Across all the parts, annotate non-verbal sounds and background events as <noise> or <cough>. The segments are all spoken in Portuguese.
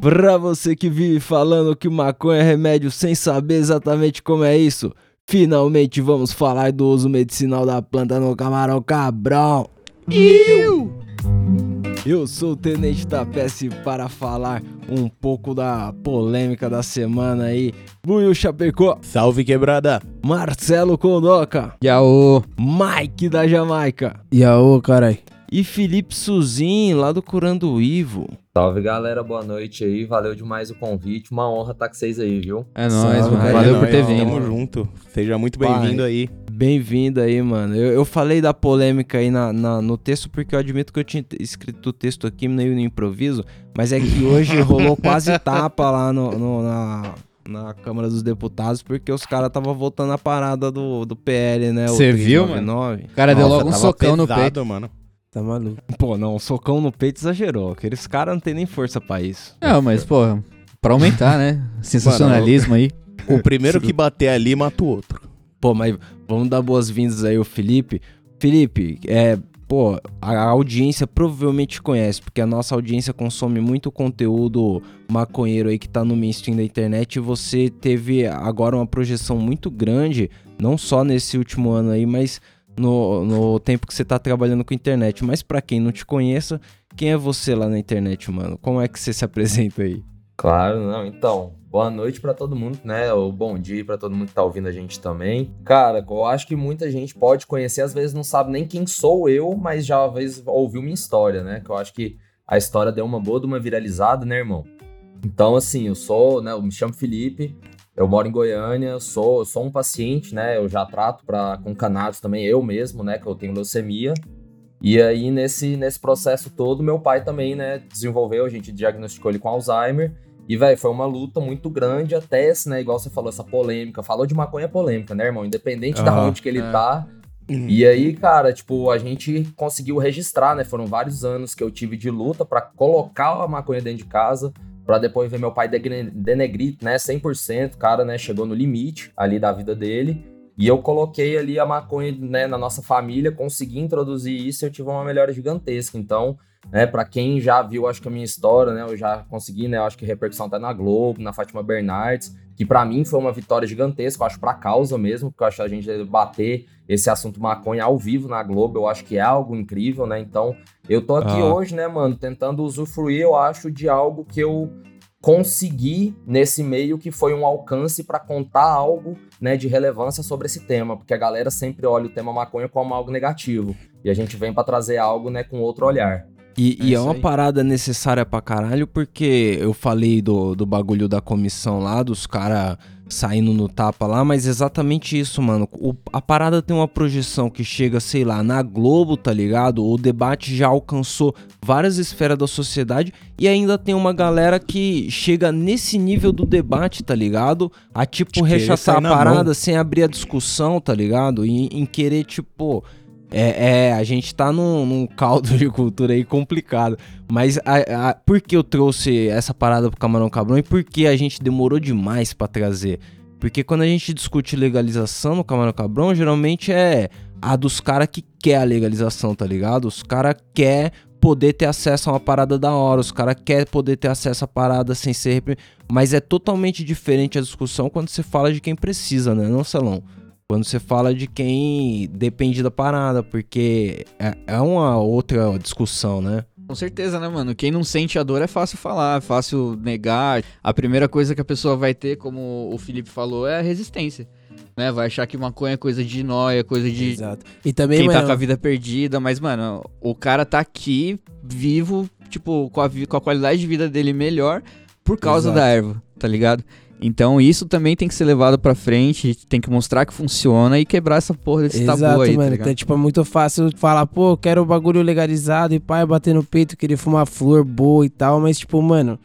Pra você que vive falando que maconha é remédio sem saber exatamente como é isso, finalmente vamos falar do uso medicinal da planta no camarão cabrão. Iu! Eu sou o Tenente Tapece para falar um pouco da polêmica da semana aí. Buiu Chapecó, Salve quebrada! Marcelo Condoca, Yaô. Mike da Jamaica Yaô, carai. e Felipe Suzin lá do Curando Ivo. Salve galera, boa noite aí, valeu demais o convite, uma honra estar com vocês aí, viu? É Salve, nóis, cara. Valeu É por ter vindo. Tamo junto. Seja muito bem-vindo aí. Bem-vindo aí, mano. Eu, eu falei da polêmica aí na, na- no texto porque eu admito que eu tinha escrito o texto aqui meio no improviso, mas é que hoje <laughs> rolou quase tapa lá no, no- na, na Câmara dos Deputados porque os caras estavam voltando a parada do, do PL, né? o Cê viu, 399. O cara deu Nossa, logo um socão no pesado, peito. mano. Tá maluco. Pô, não, um socão no peito exagerou. Aqueles caras não tem nem força pra isso. Não, mas, pô, pra aumentar, né? Sensacionalismo aí. <laughs> O primeiro que bater ali mata o outro. Pô, mas vamos dar boas-vindas aí ao Felipe. Felipe, é, pô, a audiência provavelmente conhece, porque a nossa audiência consome muito conteúdo maconheiro aí que tá no mainstream da internet e você teve agora uma projeção muito grande, não só nesse último ano aí, mas no, no tempo que você tá trabalhando com internet. Mas pra quem não te conheça, quem é você lá na internet, mano? Como é que você se apresenta aí? Claro, não, então, boa noite pra todo mundo, né, ou bom dia pra todo mundo que tá ouvindo a gente também. Cara, eu acho que muita gente pode conhecer, às vezes não sabe nem quem sou eu, mas já às vezes ouviu minha história, né, que eu acho que a história deu uma boa de uma viralizada, né, irmão? Então, assim, eu sou, né, eu me chamo Felipe, eu moro em Goiânia, eu sou, eu sou um paciente, né, eu já trato pra, com cannabis também, eu mesmo, né, que eu tenho leucemia. E aí, nesse, nesse processo todo, meu pai também, né, desenvolveu, a gente diagnosticou ele com Alzheimer. E, velho, foi uma luta muito grande até esse, né, igual você falou, essa polêmica. Falou de maconha é polêmica, né, irmão? Independente da Aham, onde que ele é. tá. E aí, cara, tipo, a gente conseguiu registrar, né? Foram vários anos que eu tive de luta pra colocar a maconha dentro de casa, pra depois ver meu pai denegrir, né, 100%, o cara, né, chegou no limite ali da vida dele. E eu coloquei ali a maconha, né, na nossa família, consegui introduzir isso e eu tive uma melhora gigantesca. Então, né, para quem já viu, acho que a minha história, né, eu já consegui, né, eu acho que repercussão tá na Globo, na Fátima Bernardes, que pra mim foi uma vitória gigantesca, eu acho pra causa mesmo, porque eu acho que a gente bater esse assunto maconha ao vivo na Globo, eu acho que é algo incrível, né? Então, eu tô aqui Ah. hoje, né, mano, tentando usufruir, eu acho, de algo que eu consegui nesse meio que foi um alcance pra contar algo, né, de relevância sobre esse tema, porque a galera sempre olha o tema maconha como algo negativo, e a gente vem pra trazer algo, né, com outro olhar. E, É e é uma aí. parada necessária pra caralho, porque eu falei do, do bagulho da comissão lá, dos caras saindo no tapa lá, mas exatamente isso, mano. O- a parada tem uma projeção que chega, sei lá, na Globo, tá ligado? O debate já alcançou várias esferas da sociedade e ainda tem uma galera que chega nesse nível do debate, tá ligado? A tipo querer rechaçar a parada mão. sem abrir a discussão, tá ligado? Em, em querer, tipo. É, é, a gente tá num, num caldo de cultura aí complicado. Mas a, a- por que eu trouxe essa parada pro Camarão Cabrão e por que a gente demorou demais pra trazer? Porque quando a gente discute legalização no Camarão Cabrão, geralmente é a dos caras que quer a legalização, tá ligado? Os caras quer poder ter acesso a uma parada da hora, os caras quer poder ter acesso a parada sem ser... Mas é totalmente diferente a discussão quando você fala de quem precisa, né, não, Salão? Quando você fala de quem depende da parada, porque é, é uma outra discussão, né? Com certeza, né, mano? Quem não sente a dor é fácil falar, é fácil negar. A primeira coisa que a pessoa vai ter, como o Felipe falou, é a resistência. Né? Vai achar que maconha é coisa de nóia, coisa de Exato. E também, quem mano, tá com a vida perdida. Mas, mano, o cara tá aqui, vivo, tipo, com a, vi- com a qualidade de vida dele melhor por causa Exato. da erva, tá ligado? Então isso também tem que ser levado pra frente, tem que mostrar que funciona e quebrar essa porra desse Exato, tabu aí, tá mano. ligado? então, tipo, é muito fácil falar, pô, quero o bagulho legalizado e pai bater no peito, querer fumar flor boa e tal, mas, tipo, mano,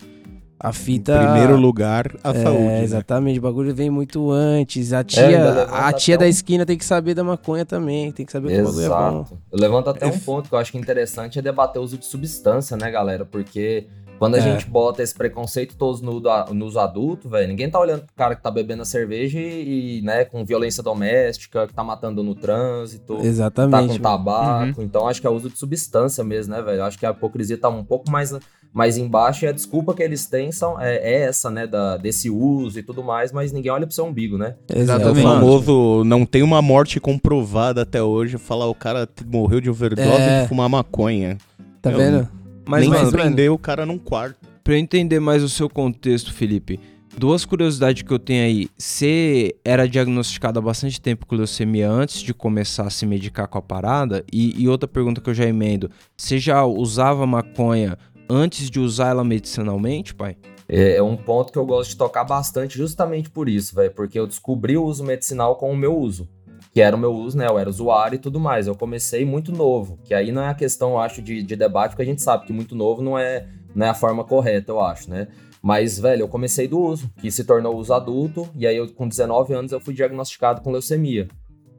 a Em fita. primeiro lugar, a é, saúde. né? Exatamente, o bagulho vem muito antes. A ainda tia, levanta a tia até da um- esquina tem que saber da maconha também, tem que saber que o bagulho é bom. Exato. Eu levanto até um ponto que eu acho que é interessante é debater o uso de substância, né, galera? Porque Quando a É. gente bota esse preconceito todos no, nos adultos, velho, ninguém tá olhando pro cara que tá bebendo a cerveja e, e, né, com violência doméstica, que tá matando no trânsito, tá Exatamente. com mano. tabaco. Então acho que é o uso de substância mesmo, né, velho? Acho que a hipocrisia tá um pouco mais, mais embaixo e a desculpa que eles têm são, é, é essa, né, da, desse uso e tudo mais, mas ninguém olha pro seu umbigo, né? É o Exatamente. famoso, não tem uma morte comprovada até hoje, falar o cara morreu de overdose É. de fumar maconha. Tá Eu- vendo? Mas, Nem mano, se prender o cara num quarto. pra eu entender mais o seu contexto, Felipe, duas curiosidades que eu tenho aí. Você era diagnosticado há bastante tempo com leucemia antes de começar a se medicar com a parada? E, e outra pergunta que eu já emendo: você já usava maconha antes de usar ela medicinalmente, pai? É, é um ponto que eu gosto de tocar bastante justamente por isso, velho, porque eu descobri o uso medicinal com o meu uso. Que era o meu uso, né? Eu era usuário e tudo mais. Eu comecei muito novo, que aí não é a questão, eu acho, de, de debate, porque a gente sabe que muito novo não é, não é a forma correta, eu acho, né? Mas, velho, eu comecei do uso, que se tornou uso adulto, e aí eu, com 19 anos eu fui diagnosticado com leucemia.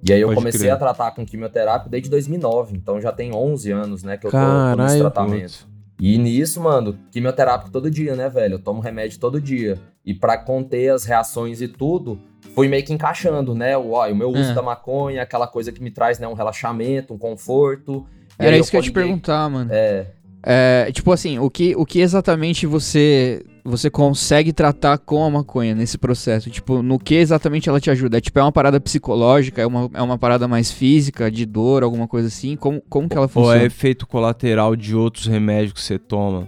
E aí eu Pode comecei crer. a tratar com quimioterapia desde 2009, então já tem 11 anos, né, que eu tô, tô nesse tratamento. Putz. E nisso, mano, quimioterápico todo dia, né, velho? Eu tomo remédio todo dia. E pra conter as reações e tudo, fui meio que encaixando, né? O, ó, o meu uso É. da maconha, aquela coisa que me traz, né, um relaxamento, um conforto. E Era isso que eu ia te perguntar, mano. É, É, tipo assim, o que, o que exatamente você você consegue tratar com a maconha nesse processo? Tipo, no que exatamente ela te ajuda? É tipo, é uma parada psicológica? É uma, é uma parada mais física, de dor, alguma coisa assim? Como, como que ela Ou funciona? é efeito colateral de outros remédios que você toma?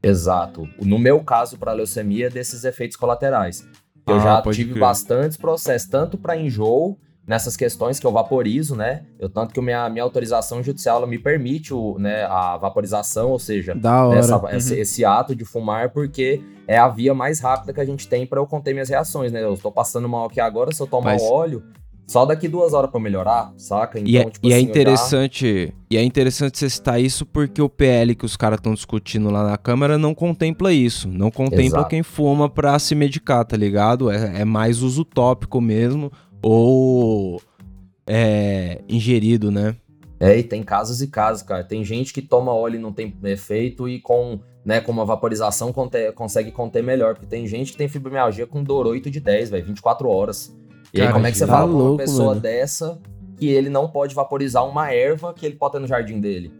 exato. No meu caso, pra leucemia, desses efeitos colaterais. Eu Ah, já tive crer. bastantes processos, tanto pra enjoo, nessas questões que eu vaporizo, né? Eu tanto que minha, minha autorização judicial ela me permite o, né, a vaporização, ou seja, essa- esse, esse ato de fumar, porque é a via mais rápida que a gente tem pra eu conter minhas reações, né? Eu tô passando mal aqui agora, se eu tomar Mas- o óleo, só daqui duas horas pra eu melhorar, saca? Então, e é, tipo e é assim, já- interessante, e é interessante você citar isso porque o PL que os caras estão discutindo lá na Câmara não contempla isso. Não contempla Exato. quem fuma pra se medicar, tá ligado? É, é mais uso tópico mesmo, ou é, ingerido, né? É, e tem casos e casos, cara. Tem gente que toma óleo e não tem efeito e com, né, com uma vaporização conte- consegue conter melhor. Porque tem gente que tem fibromialgia com dor 8 de 10, velho, 24 horas. E aí, Cara, como é que você tá fala pra uma louco, pessoa mano. dessa que ele não pode vaporizar uma erva que ele pode ter no jardim dele?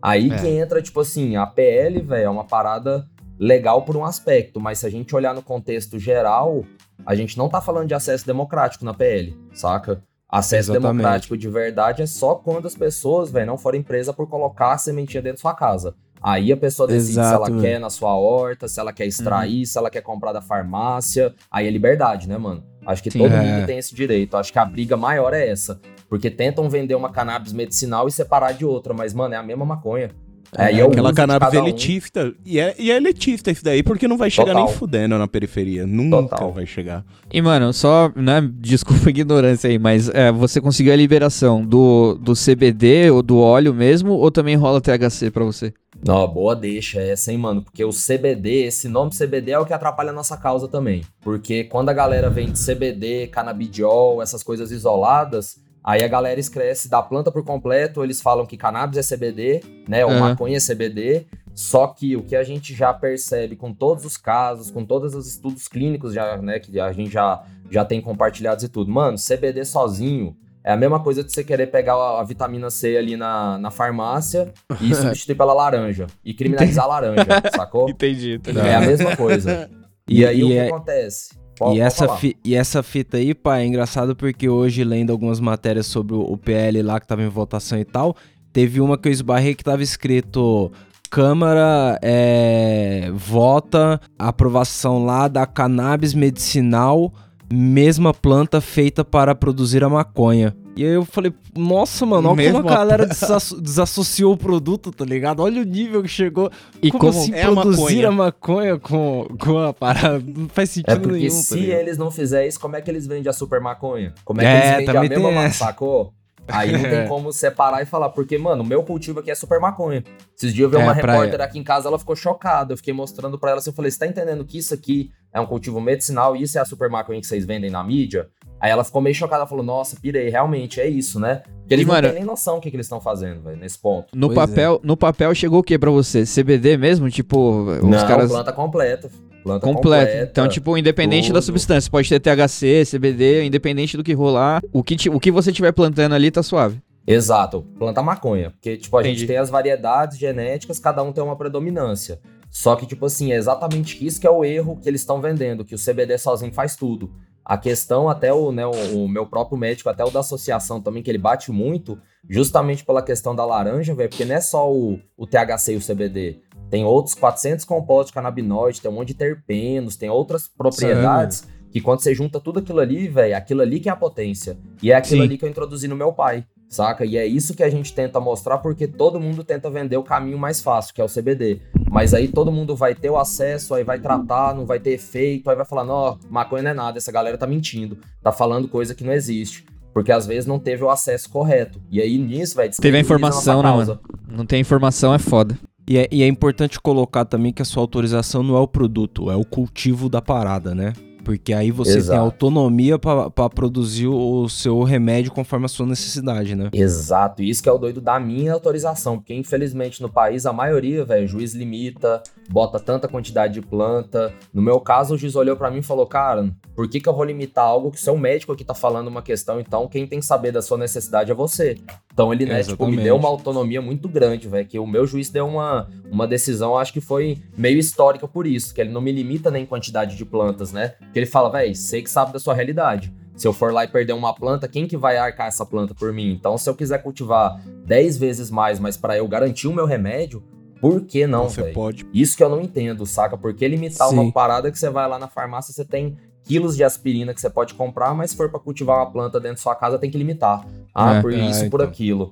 Aí É. que entra, tipo assim, a PL, velho, é uma parada legal por um aspecto, mas se a gente olhar no contexto geral, a gente não tá falando de acesso democrático na PL, saca? Acesso Exatamente. democrático de verdade é só quando as pessoas, velho, não forem presas por colocar a sementinha dentro da sua casa. Aí a pessoa decide se Exato, ela mano. quer na sua horta, se ela quer extrair, se ela quer comprar da farmácia. Aí é liberdade, né, mano? Acho que Sim. todo É. mundo tem esse direito. Acho que a briga maior é essa. Porque tentam vender uma cannabis medicinal e separar de outra, mas, mano, é a mesma maconha. É, é o Aquela cannabis cada um. E é, e é elitista isso daí, porque não vai chegar Total. nem fudendo na periferia. Nunca Total. vai chegar. E, mano, só, né, desculpa a ignorância aí, mas é, você conseguiu a liberação do, do CBD ou do óleo mesmo, ou também rola THC pra você? Não, boa deixa essa, hein, mano? Porque o CBD, esse nome CBD é o que atrapalha a nossa causa também. Porque quando a galera vende CBD, canabidiol, essas coisas isoladas, aí a galera esquece da planta por completo, eles falam que cannabis é CBD, né? Ou Aham. maconha é CBD. Só que o que a gente já percebe com todos os casos, com todos os estudos clínicos já, né, que a gente já, já tem compartilhados e tudo. Mano, CBD sozinho é a mesma coisa de você querer pegar a, a vitamina C ali na, na farmácia e <laughs> substituir pela laranja. E criminalizar a laranja, <laughs> sacou? Entendi, tá É a mesma coisa. E, E- aí e o que é- acontece? E Pode- pode essa, fi- e essa fita aí, pai, é engraçado porque hoje, lendo algumas matérias sobre o o PL lá que tava em votação e tal, teve uma que eu esbarrei que tava escrito. Câmara é, vota a aprovação lá da cannabis medicinal, mesma planta feita para produzir a maconha. E aí eu falei, nossa, mano, olha como a galera <laughs> desasso- desassociou o produto, tá ligado? Olha o nível que chegou. E como, como, assim é a produzir maconha? a maconha com, com a parada? Não faz sentido É porque nenhum, tá se ligado? eles não fizerem isso, como é que eles vendem a super maconha? Como é que É, eles vendem a mesma maconha, sacou? Aí não tem <laughs> como separar e falar, porque, mano, o meu cultivo aqui é super maconha. Esses dias eu vi É, uma pra- repórter aqui em casa, ela ficou chocada. Eu fiquei mostrando pra ela assim, eu falei, você tá entendendo que isso aqui é um cultivo medicinal e isso é a super maconha que vocês vendem na mídia? Aí ela ficou meio chocada, falou, nossa, pirei, realmente, é isso, né? Porque eles E, não mano- têm nem noção do que, que eles estão fazendo, velho, nesse ponto. No Pois é. papel, no papel chegou o que pra você? CBD mesmo? Tipo, os não, caras planta completa. Planta completo. completa. Então, tipo, independente da tudo. substância, pode ter THC, CBD, independente do que rolar, o que, o que você tiver plantando ali tá suave. Exato, planta maconha. Porque, tipo, a Entendi. gente tem as variedades genéticas, cada um tem uma predominância. Só que, tipo assim, é exatamente isso que é o erro que eles estão vendendo, que o CBD sozinho faz tudo. A questão, até o, né, o, o meu próprio médico, até o da associação também, que ele bate muito, justamente pela questão da laranja, velho, porque não é só o, o THC e o CBD. Tem outros 400 compostos de canabinoide, tem um monte de terpenos, tem outras propriedades que quando você junta tudo aquilo ali, velho, aquilo ali que é a potência. E é aquilo Sim. ali que eu introduzi no meu pai, saca? E é isso que a gente tenta mostrar porque todo mundo tenta vender o caminho mais fácil, que é o CBD. Mas aí todo mundo vai ter o acesso, aí vai tratar, não vai ter efeito, aí vai falar, não, maconha não é nada, essa galera tá mentindo, tá falando coisa que não existe. Porque às vezes não teve o acesso correto. E aí nisso, velho, Teve a informação, nossa né, causa. Não tem informação, é foda. E é, e é importante colocar também que a sua autorização não é o produto, é o cultivo da parada, né? Porque aí você tem Exato. autonomia pra pra produzir o seu remédio conforme a sua necessidade, né? Exato, isso que é o doido da minha autorização, porque infelizmente no país a maioria, velho, o juiz limita, bota tanta quantidade de planta. No meu caso, o juiz olhou pra mim e falou: "Cara, por que que eu vou limitar algo que o seu médico aqui tá falando uma questão, então quem tem que saber da sua necessidade é você". Então ele, né, tipo, me deu uma autonomia muito grande, velho, que o meu juiz deu uma, uma decisão, acho que foi meio histórica por isso, que ele não me limita nem em quantidade de plantas, né? Que ele fala, velho, sei que sabe da sua realidade. Se eu for lá e perder uma planta, quem que vai arcar essa planta por mim? Então, se eu quiser cultivar 10 vezes mais, mas pra eu garantir o meu remédio, por que não, Você velho? pode. Isso que eu não entendo, saca? Por que limitar Sim. uma parada que você vai lá na farmácia, você tem quilos de aspirina que você pode comprar, mas se for pra cultivar uma planta dentro da sua casa, tem que limitar. Ah, É. por É, isso, por então. aquilo.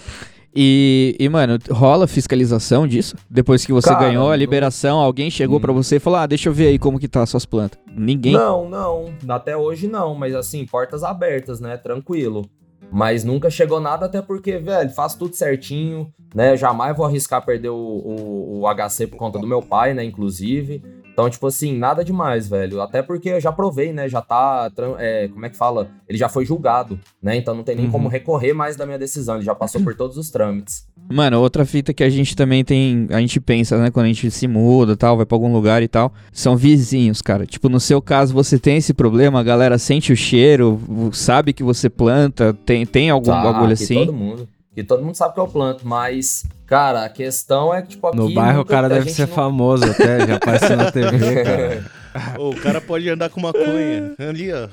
E, e, mano, rola fiscalização disso? Depois que você Cara, ganhou a não- liberação, alguém chegou Hum. pra você e falou: Ah, deixa eu ver aí como que tá as suas plantas. Ninguém. Não, não. Até hoje não, mas assim, portas abertas, né? Tranquilo. Mas nunca chegou nada, até porque, velho, faço tudo certinho, né? Jamais vou arriscar perder o, o, o HC por conta do meu pai, né? Inclusive. Então, tipo assim, nada demais, velho. Até porque eu já provei, né? Já tá. é, como é que fala? Ele já foi julgado, né? Então não tem nem Uhum. como recorrer mais da minha decisão. Ele já passou por todos os trâmites. Mano, outra fita que a gente também tem. A gente pensa, né? Quando a gente se muda tal, vai pra algum lugar e tal. São vizinhos, cara. Tipo, no seu caso, você tem esse problema, a galera sente o cheiro, sabe que você planta, tem, tem algum Tá, bagulho assim. todo mundo. Que todo mundo sabe que eu planto, mas, cara, a questão é que, tipo, aqui. No bairro o cara deve ser não- famoso até, já apareceu na TV, cara. <laughs> Ô, o cara pode andar com maconha. Ali, ó.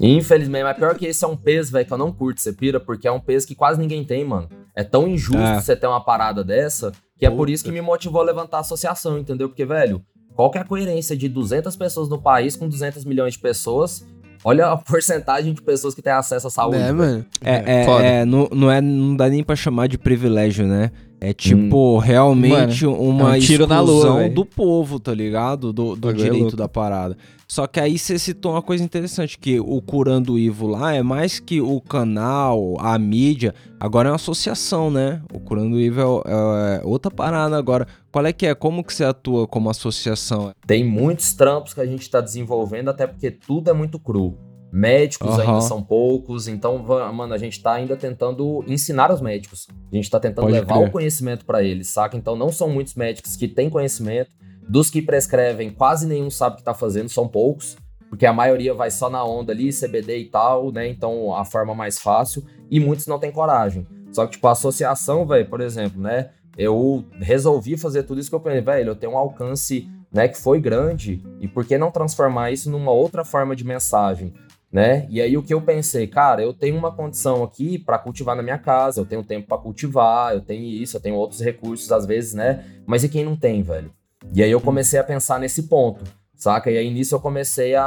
Infelizmente, mas pior que esse é um peso, velho, que eu não curto, você pira, porque é um peso que quase ninguém tem, mano. É tão injusto É. você ter uma parada dessa, que é por Puta. isso que me motivou a levantar a associação, entendeu? Porque, velho, qual que é a coerência de 200 pessoas no país com 200 milhões de pessoas? Olha a porcentagem de pessoas que têm acesso à saúde. É, mano. É, é, Foda. é, não, não, é, não dá nem pra chamar de privilégio, né? É tipo, realmente uma é um tiro na lua, exclusão velho. do povo, tá ligado? Do, do é direito louco. da parada. Só que aí você citou uma coisa interessante, que o Curando Ivo lá é mais que o canal, a mídia, agora é uma associação, né? O Curando Ivo é, é outra parada agora. Qual é que é? Como que você atua como associação? Tem muitos trampos que a gente tá desenvolvendo, até porque tudo é muito cru. Médicos Aham. ainda são poucos, então, mano, a gente tá ainda tentando ensinar os médicos. A gente tá tentando Pode levar crer. o conhecimento pra eles, saca? Então, não são muitos médicos que têm conhecimento. Dos que prescrevem, quase nenhum sabe o que tá fazendo, são poucos. Porque a maioria vai só na onda ali, CBD e tal, né? Então, a forma mais fácil. E muitos não têm coragem. Só que, tipo, a associação, velho, por exemplo, né? Eu resolvi fazer tudo isso que eu pensei, velho, eu tenho um alcance, né, que foi grande. E por que não transformar isso numa outra forma de mensagem? Né? E aí o que eu pensei, cara, eu tenho uma condição aqui para cultivar na minha casa, eu tenho tempo para cultivar, eu tenho isso, eu tenho outros recursos às vezes, né? Mas e quem não tem, velho? E aí eu comecei a pensar nesse ponto, saca? E aí nisso eu comecei a,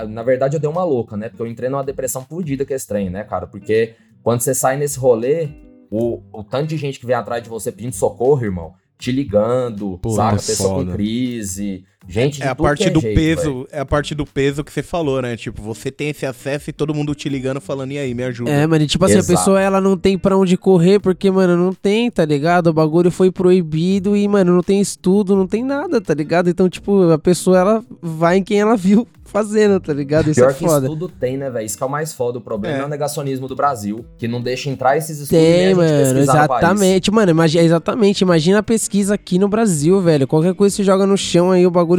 a- na verdade eu dei uma louca, né? Porque eu entrei numa depressão fodida que é estranho, né, cara? Porque quando você sai nesse rolê, o, o tanto de gente que vem atrás de você pedindo socorro, irmão, te ligando, Pô, saca? é Pessoa foda. com crise, gente É a parte que é do jeito, peso, é a parte do peso que você falou, né? Tipo, você tem esse acesso e todo mundo te ligando falando, e aí, me ajuda. É, mano, e tipo assim, Exato. a pessoa ela não tem pra onde correr, porque, mano, não tem, tá ligado? O bagulho foi proibido e, mano, não tem estudo, não tem nada, tá ligado? Então, tipo, a pessoa ela vai em quem ela viu fazendo, tá ligado? Isso Pior é que foda. estudo tem, né, velho? Isso que é o mais foda. O problema é. É. o negacionismo do Brasil, que não deixa entrar esses estudos Tem, gente mano, pesquisar no país. exatamente. Mano, imagina, exatamente. Imagina a pesquisa aqui no Brasil, velho. Qualquer coisa você joga no chão aí, o bagulho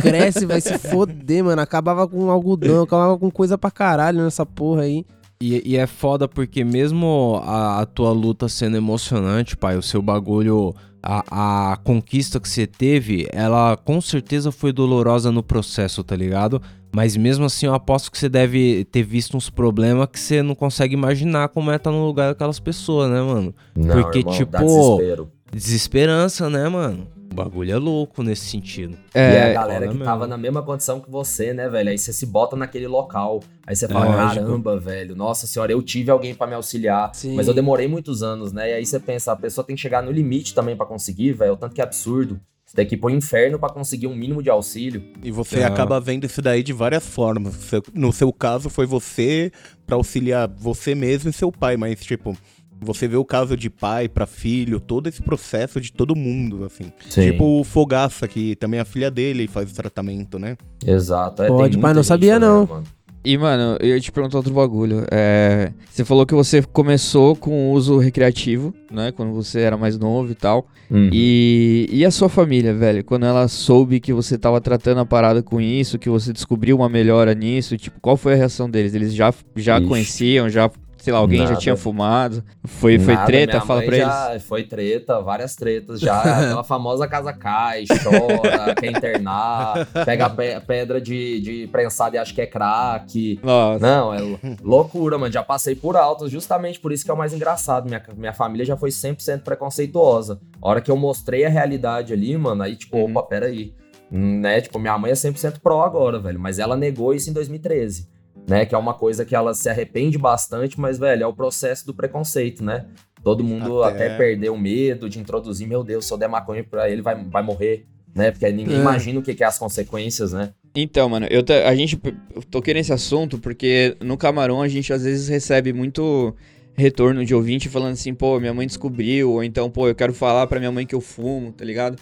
cresce, vai se foder, mano. Acabava com algodão, acabava com coisa pra caralho nessa porra aí. E, e é foda porque mesmo a, a tua luta sendo emocionante, pai, o seu bagulho, a, a conquista que você teve, ela com certeza foi dolorosa no processo, tá ligado? Mas mesmo assim eu aposto que você deve ter visto uns problemas que você não consegue imaginar como é estar no lugar daquelas pessoas, né, mano? Não, Porque, irmão, tipo, dá desespero. Desesperança, né, mano? O bagulho é louco nesse sentido. e é a É, galera que tava mesmo. na mesma condição que você, né, velho? Aí você se bota naquele local. Aí você fala, Lógico. caramba, velho, nossa senhora, eu tive alguém pra me auxiliar. Sim. Mas eu demorei muitos anos, né? E aí você pensa, a pessoa tem que chegar no limite também pra conseguir, velho. O tanto que é absurdo. Você tem que ir pro inferno pra conseguir um mínimo de auxílio. E você É. acaba vendo isso daí de várias formas. No seu caso, foi você pra auxiliar você mesmo e seu pai, mas, tipo, você vê o caso de pai pra filho, todo esse processo de todo mundo, assim. Tipo o Fogaça, que também é a filha dele faz o tratamento, né? Exato. É, Pode, pai, muita não sabia, não. mano. E, mano, eu ia te perguntar outro bagulho. É, você falou que você começou com o uso recreativo, né? Quando você era mais novo e tal. Uhum. E, e a sua família, velho? Quando ela soube que você tava tratando a parada com isso, que você descobriu uma melhora nisso, tipo, qual foi a reação deles? Eles já, já Ixi. conheciam, já, sei lá, alguém já Nada. tinha fumado? Foi, foi Nada, treta? Fala pra eles. já Foi treta, várias tretas já. Aquela famosa casa cai, chora, <laughs> quer internar, pega pe- pedra de, de prensado e acha que é crack. Nossa. Não, é lou- loucura, mano. Já passei por altos, justamente por isso que é o mais engraçado. Minha, minha família já foi 100% preconceituosa. A hora que eu mostrei a realidade ali, mano, aí tipo, Uhum. opa, peraí. Né? Tipo, minha mãe é 100% pró agora, velho. Mas ela negou isso em 2013. Né? Que é uma coisa que ela se arrepende bastante, mas, velho, é o processo do preconceito, né? Todo mundo Até- até, perdeu o medo de introduzir, meu Deus, se eu der maconha pra ele, vai, vai morrer. Né? Porque ninguém É. imagina o que que é as consequências, né? Então, mano, eu a gente eu toquei nesse assunto porque no Camarão a gente às vezes recebe muito retorno de ouvinte falando assim, pô, minha mãe descobriu, ou então, pô, eu quero falar pra minha mãe que eu fumo, tá ligado?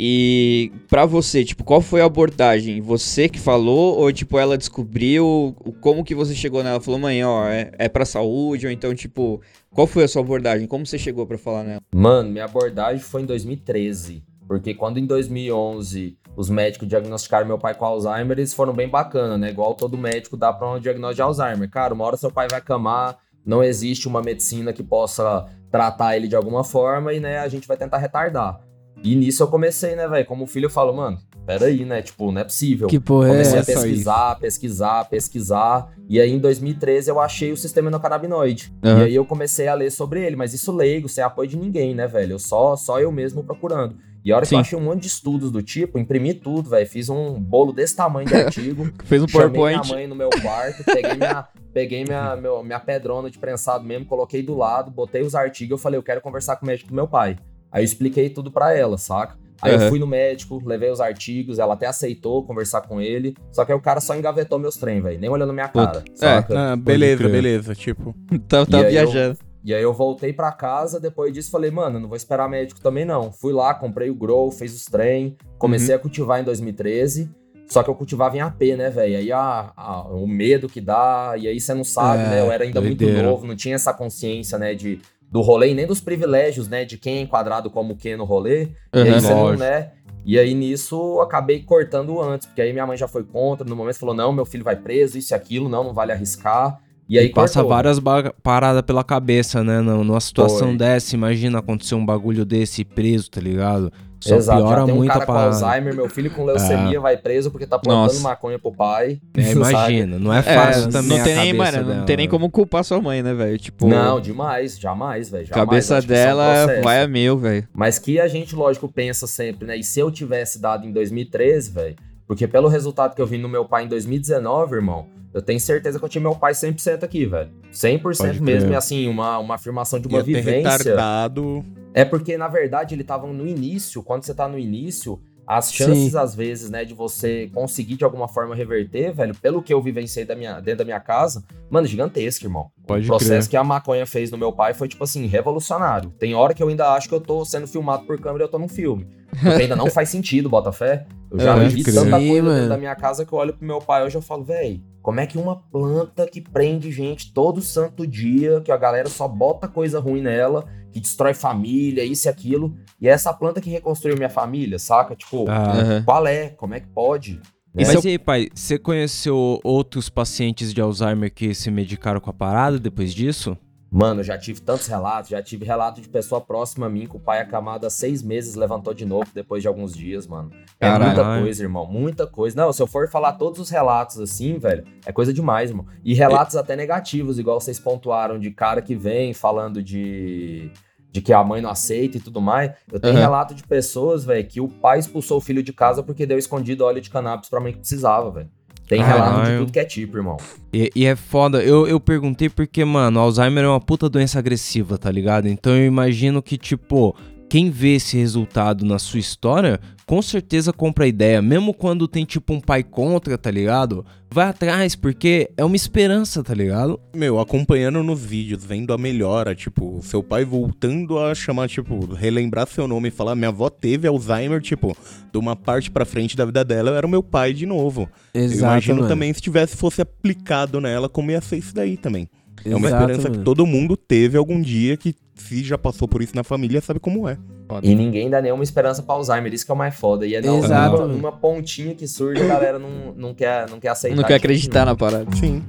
E pra você, tipo, qual foi a abordagem? Você que falou ou tipo ela descobriu? Como que você chegou nela? Falou, mãe, ó, é, é pra saúde ou então tipo, qual foi a sua abordagem? Como você chegou pra falar nela? Mano, minha abordagem foi em 2013. Porque quando em 2011 os médicos diagnosticaram meu pai com Alzheimer, eles foram bem bacana, né? Igual todo médico dá pra um diagnóstico de Alzheimer. Cara, uma hora seu pai vai camar, não existe uma medicina que possa tratar ele de alguma forma e, né, a gente vai tentar retardar. E nisso eu comecei, né, velho? Como filho, eu falo, mano, peraí, né? Tipo, não é possível. Que porra é Comecei a essa? pesquisar, pesquisar, pesquisar. E aí, em 2013, eu achei o sistema endocannabinoide. Aham. E aí, eu comecei a ler sobre ele. Mas isso leigo, sem apoio de ninguém, né, velho? Eu só, só eu mesmo procurando. E a hora que Sim. eu achei um monte de estudos do tipo, imprimi tudo, velho. Fiz um bolo desse tamanho de <laughs> artigo. Fez um chamei PowerPoint. minha mãe no meu quarto, peguei minha, peguei minha, meu- minha pedrona de prensado mesmo, coloquei do lado, botei os artigos. Eu falei, eu quero conversar com o médico do meu pai. Aí eu expliquei tudo pra ela, saca? Aí Aham. eu fui no médico, levei os artigos, ela até aceitou conversar com ele. Só que aí o cara só engavetou meus trem, velho. Nem olhou na minha cara. Puta. Saca? Ah, beleza, beleza. Tipo, <laughs> Tá, tá E aí eu- viajando. E aí eu voltei pra casa, depois disso falei, mano, não vou esperar médico também não. Fui lá, comprei o grow, fez os trem, comecei Uhum. a cultivar em 2013. Só que eu cultivava em AP, né, velho? Aí a, a- o medo que dá, e aí você não sabe, É, né? Eu era ainda muito doideira. novo, não tinha essa consciência, né, de, do rolê e nem dos privilégios, né, de quem é enquadrado como o que no rolê. E aí você não, né? E aí nisso eu acabei cortando antes, porque aí minha mãe já foi contra, no momento falou: não, meu filho vai preso, isso e aquilo, não, não vale arriscar. E aí E passa cortou. várias paradas pela cabeça, né? Num- Numa situação Foi. dessa, imagina acontecer um bagulho desse preso, tá ligado? Só Exato, piora já tem um muito cara a com. Alzheimer, meu filho com leucemia vai preso porque tá plantando Nossa. maconha pro pai. É, imagina, não é É, fácil também não tem a nem, cabeça mano, não dela. tem nem como culpar sua mãe, né, velho? Tipo, Não, demais, jamais, velho. cabeça é um dela vai a mil, velho. Mas que a gente, lógico, pensa sempre, né? E se eu tivesse dado em 2013, velho? Porque pelo resultado que eu vi no meu pai em 2019, irmão, eu tenho certeza que eu tinha meu pai 100% aqui, velho. 100% Pode mesmo. E assim, uma, uma afirmação de uma ia ter vivência. retardado. É porque, na verdade, ele tava no início. Quando você tá no início, as chances, às vezes, né, de você conseguir de alguma forma reverter, velho, pelo que eu vivenciei da minha, dentro da minha casa, mano, gigantesco, irmão. Pode o processo crer. que a maconha fez no meu pai foi, tipo assim, revolucionário. Tem hora que eu ainda acho que eu tô sendo filmado por câmera e eu tô num filme. Porque ainda não <laughs> faz sentido, Botafé. Eu já Pode vi tanta Sim, coisa dentro da minha casa que eu olho pro meu pai hoje eu falo, véi, como é que uma planta que prende gente todo santo dia, que a galera só bota coisa ruim nela, que destrói família, isso e aquilo, e é essa planta que reconstruiu minha família, saca? Tipo, Ah. Qual é? Como é que pode? Né? Mas e aí, pai, você conheceu outros pacientes de Alzheimer que se medicaram com a parada depois disso? Mano, já tive tantos relatos, já tive relato de pessoa próxima a mim que o pai acamado há seis meses levantou de novo depois de alguns dias, mano. É Caralho. muita coisa, irmão, muita coisa. Não, se eu for falar todos os relatos assim, velho, é coisa demais, irmão. E relatos até negativos, igual vocês pontuaram, de cara que vem falando de. De que a mãe não aceita e tudo mais. Eu tenho Aham. relato de pessoas, velho, que o pai expulsou o filho de casa porque deu escondido óleo de cannabis pra mãe que precisava, velho. Tem relato de tudo que é tipo, irmão. E, e é foda, eu, eu perguntei porque, mano, Alzheimer é uma puta doença agressiva, tá ligado? Então eu imagino que, tipo, quem vê esse resultado na sua história, com certeza compra a ideia. Mesmo quando tem, tipo, um pai contra, tá ligado? Vai atrás, porque é uma esperança, tá ligado? Meu, acompanhando nos vídeos, vendo a melhora, tipo, seu pai voltando a chamar, tipo, relembrar seu nome e falar, minha avó teve Alzheimer, tipo, de uma parte pra frente da vida dela, era o meu pai de novo. Eu Exato, imagino mano. também se tivesse fosse aplicado nela, como ia ser isso daí também. É uma Exato, esperança que todo mundo teve algum dia que, se já passou por isso na família, sabe como é. E ninguém dá nenhuma esperança pra Alzheimer, isso que é o mais foda. E é não, Exato. numa, numa pontinha que surge, a galera não, não, quer, não quer aceitar. Não quer acreditar nenhum. na parada. Sim.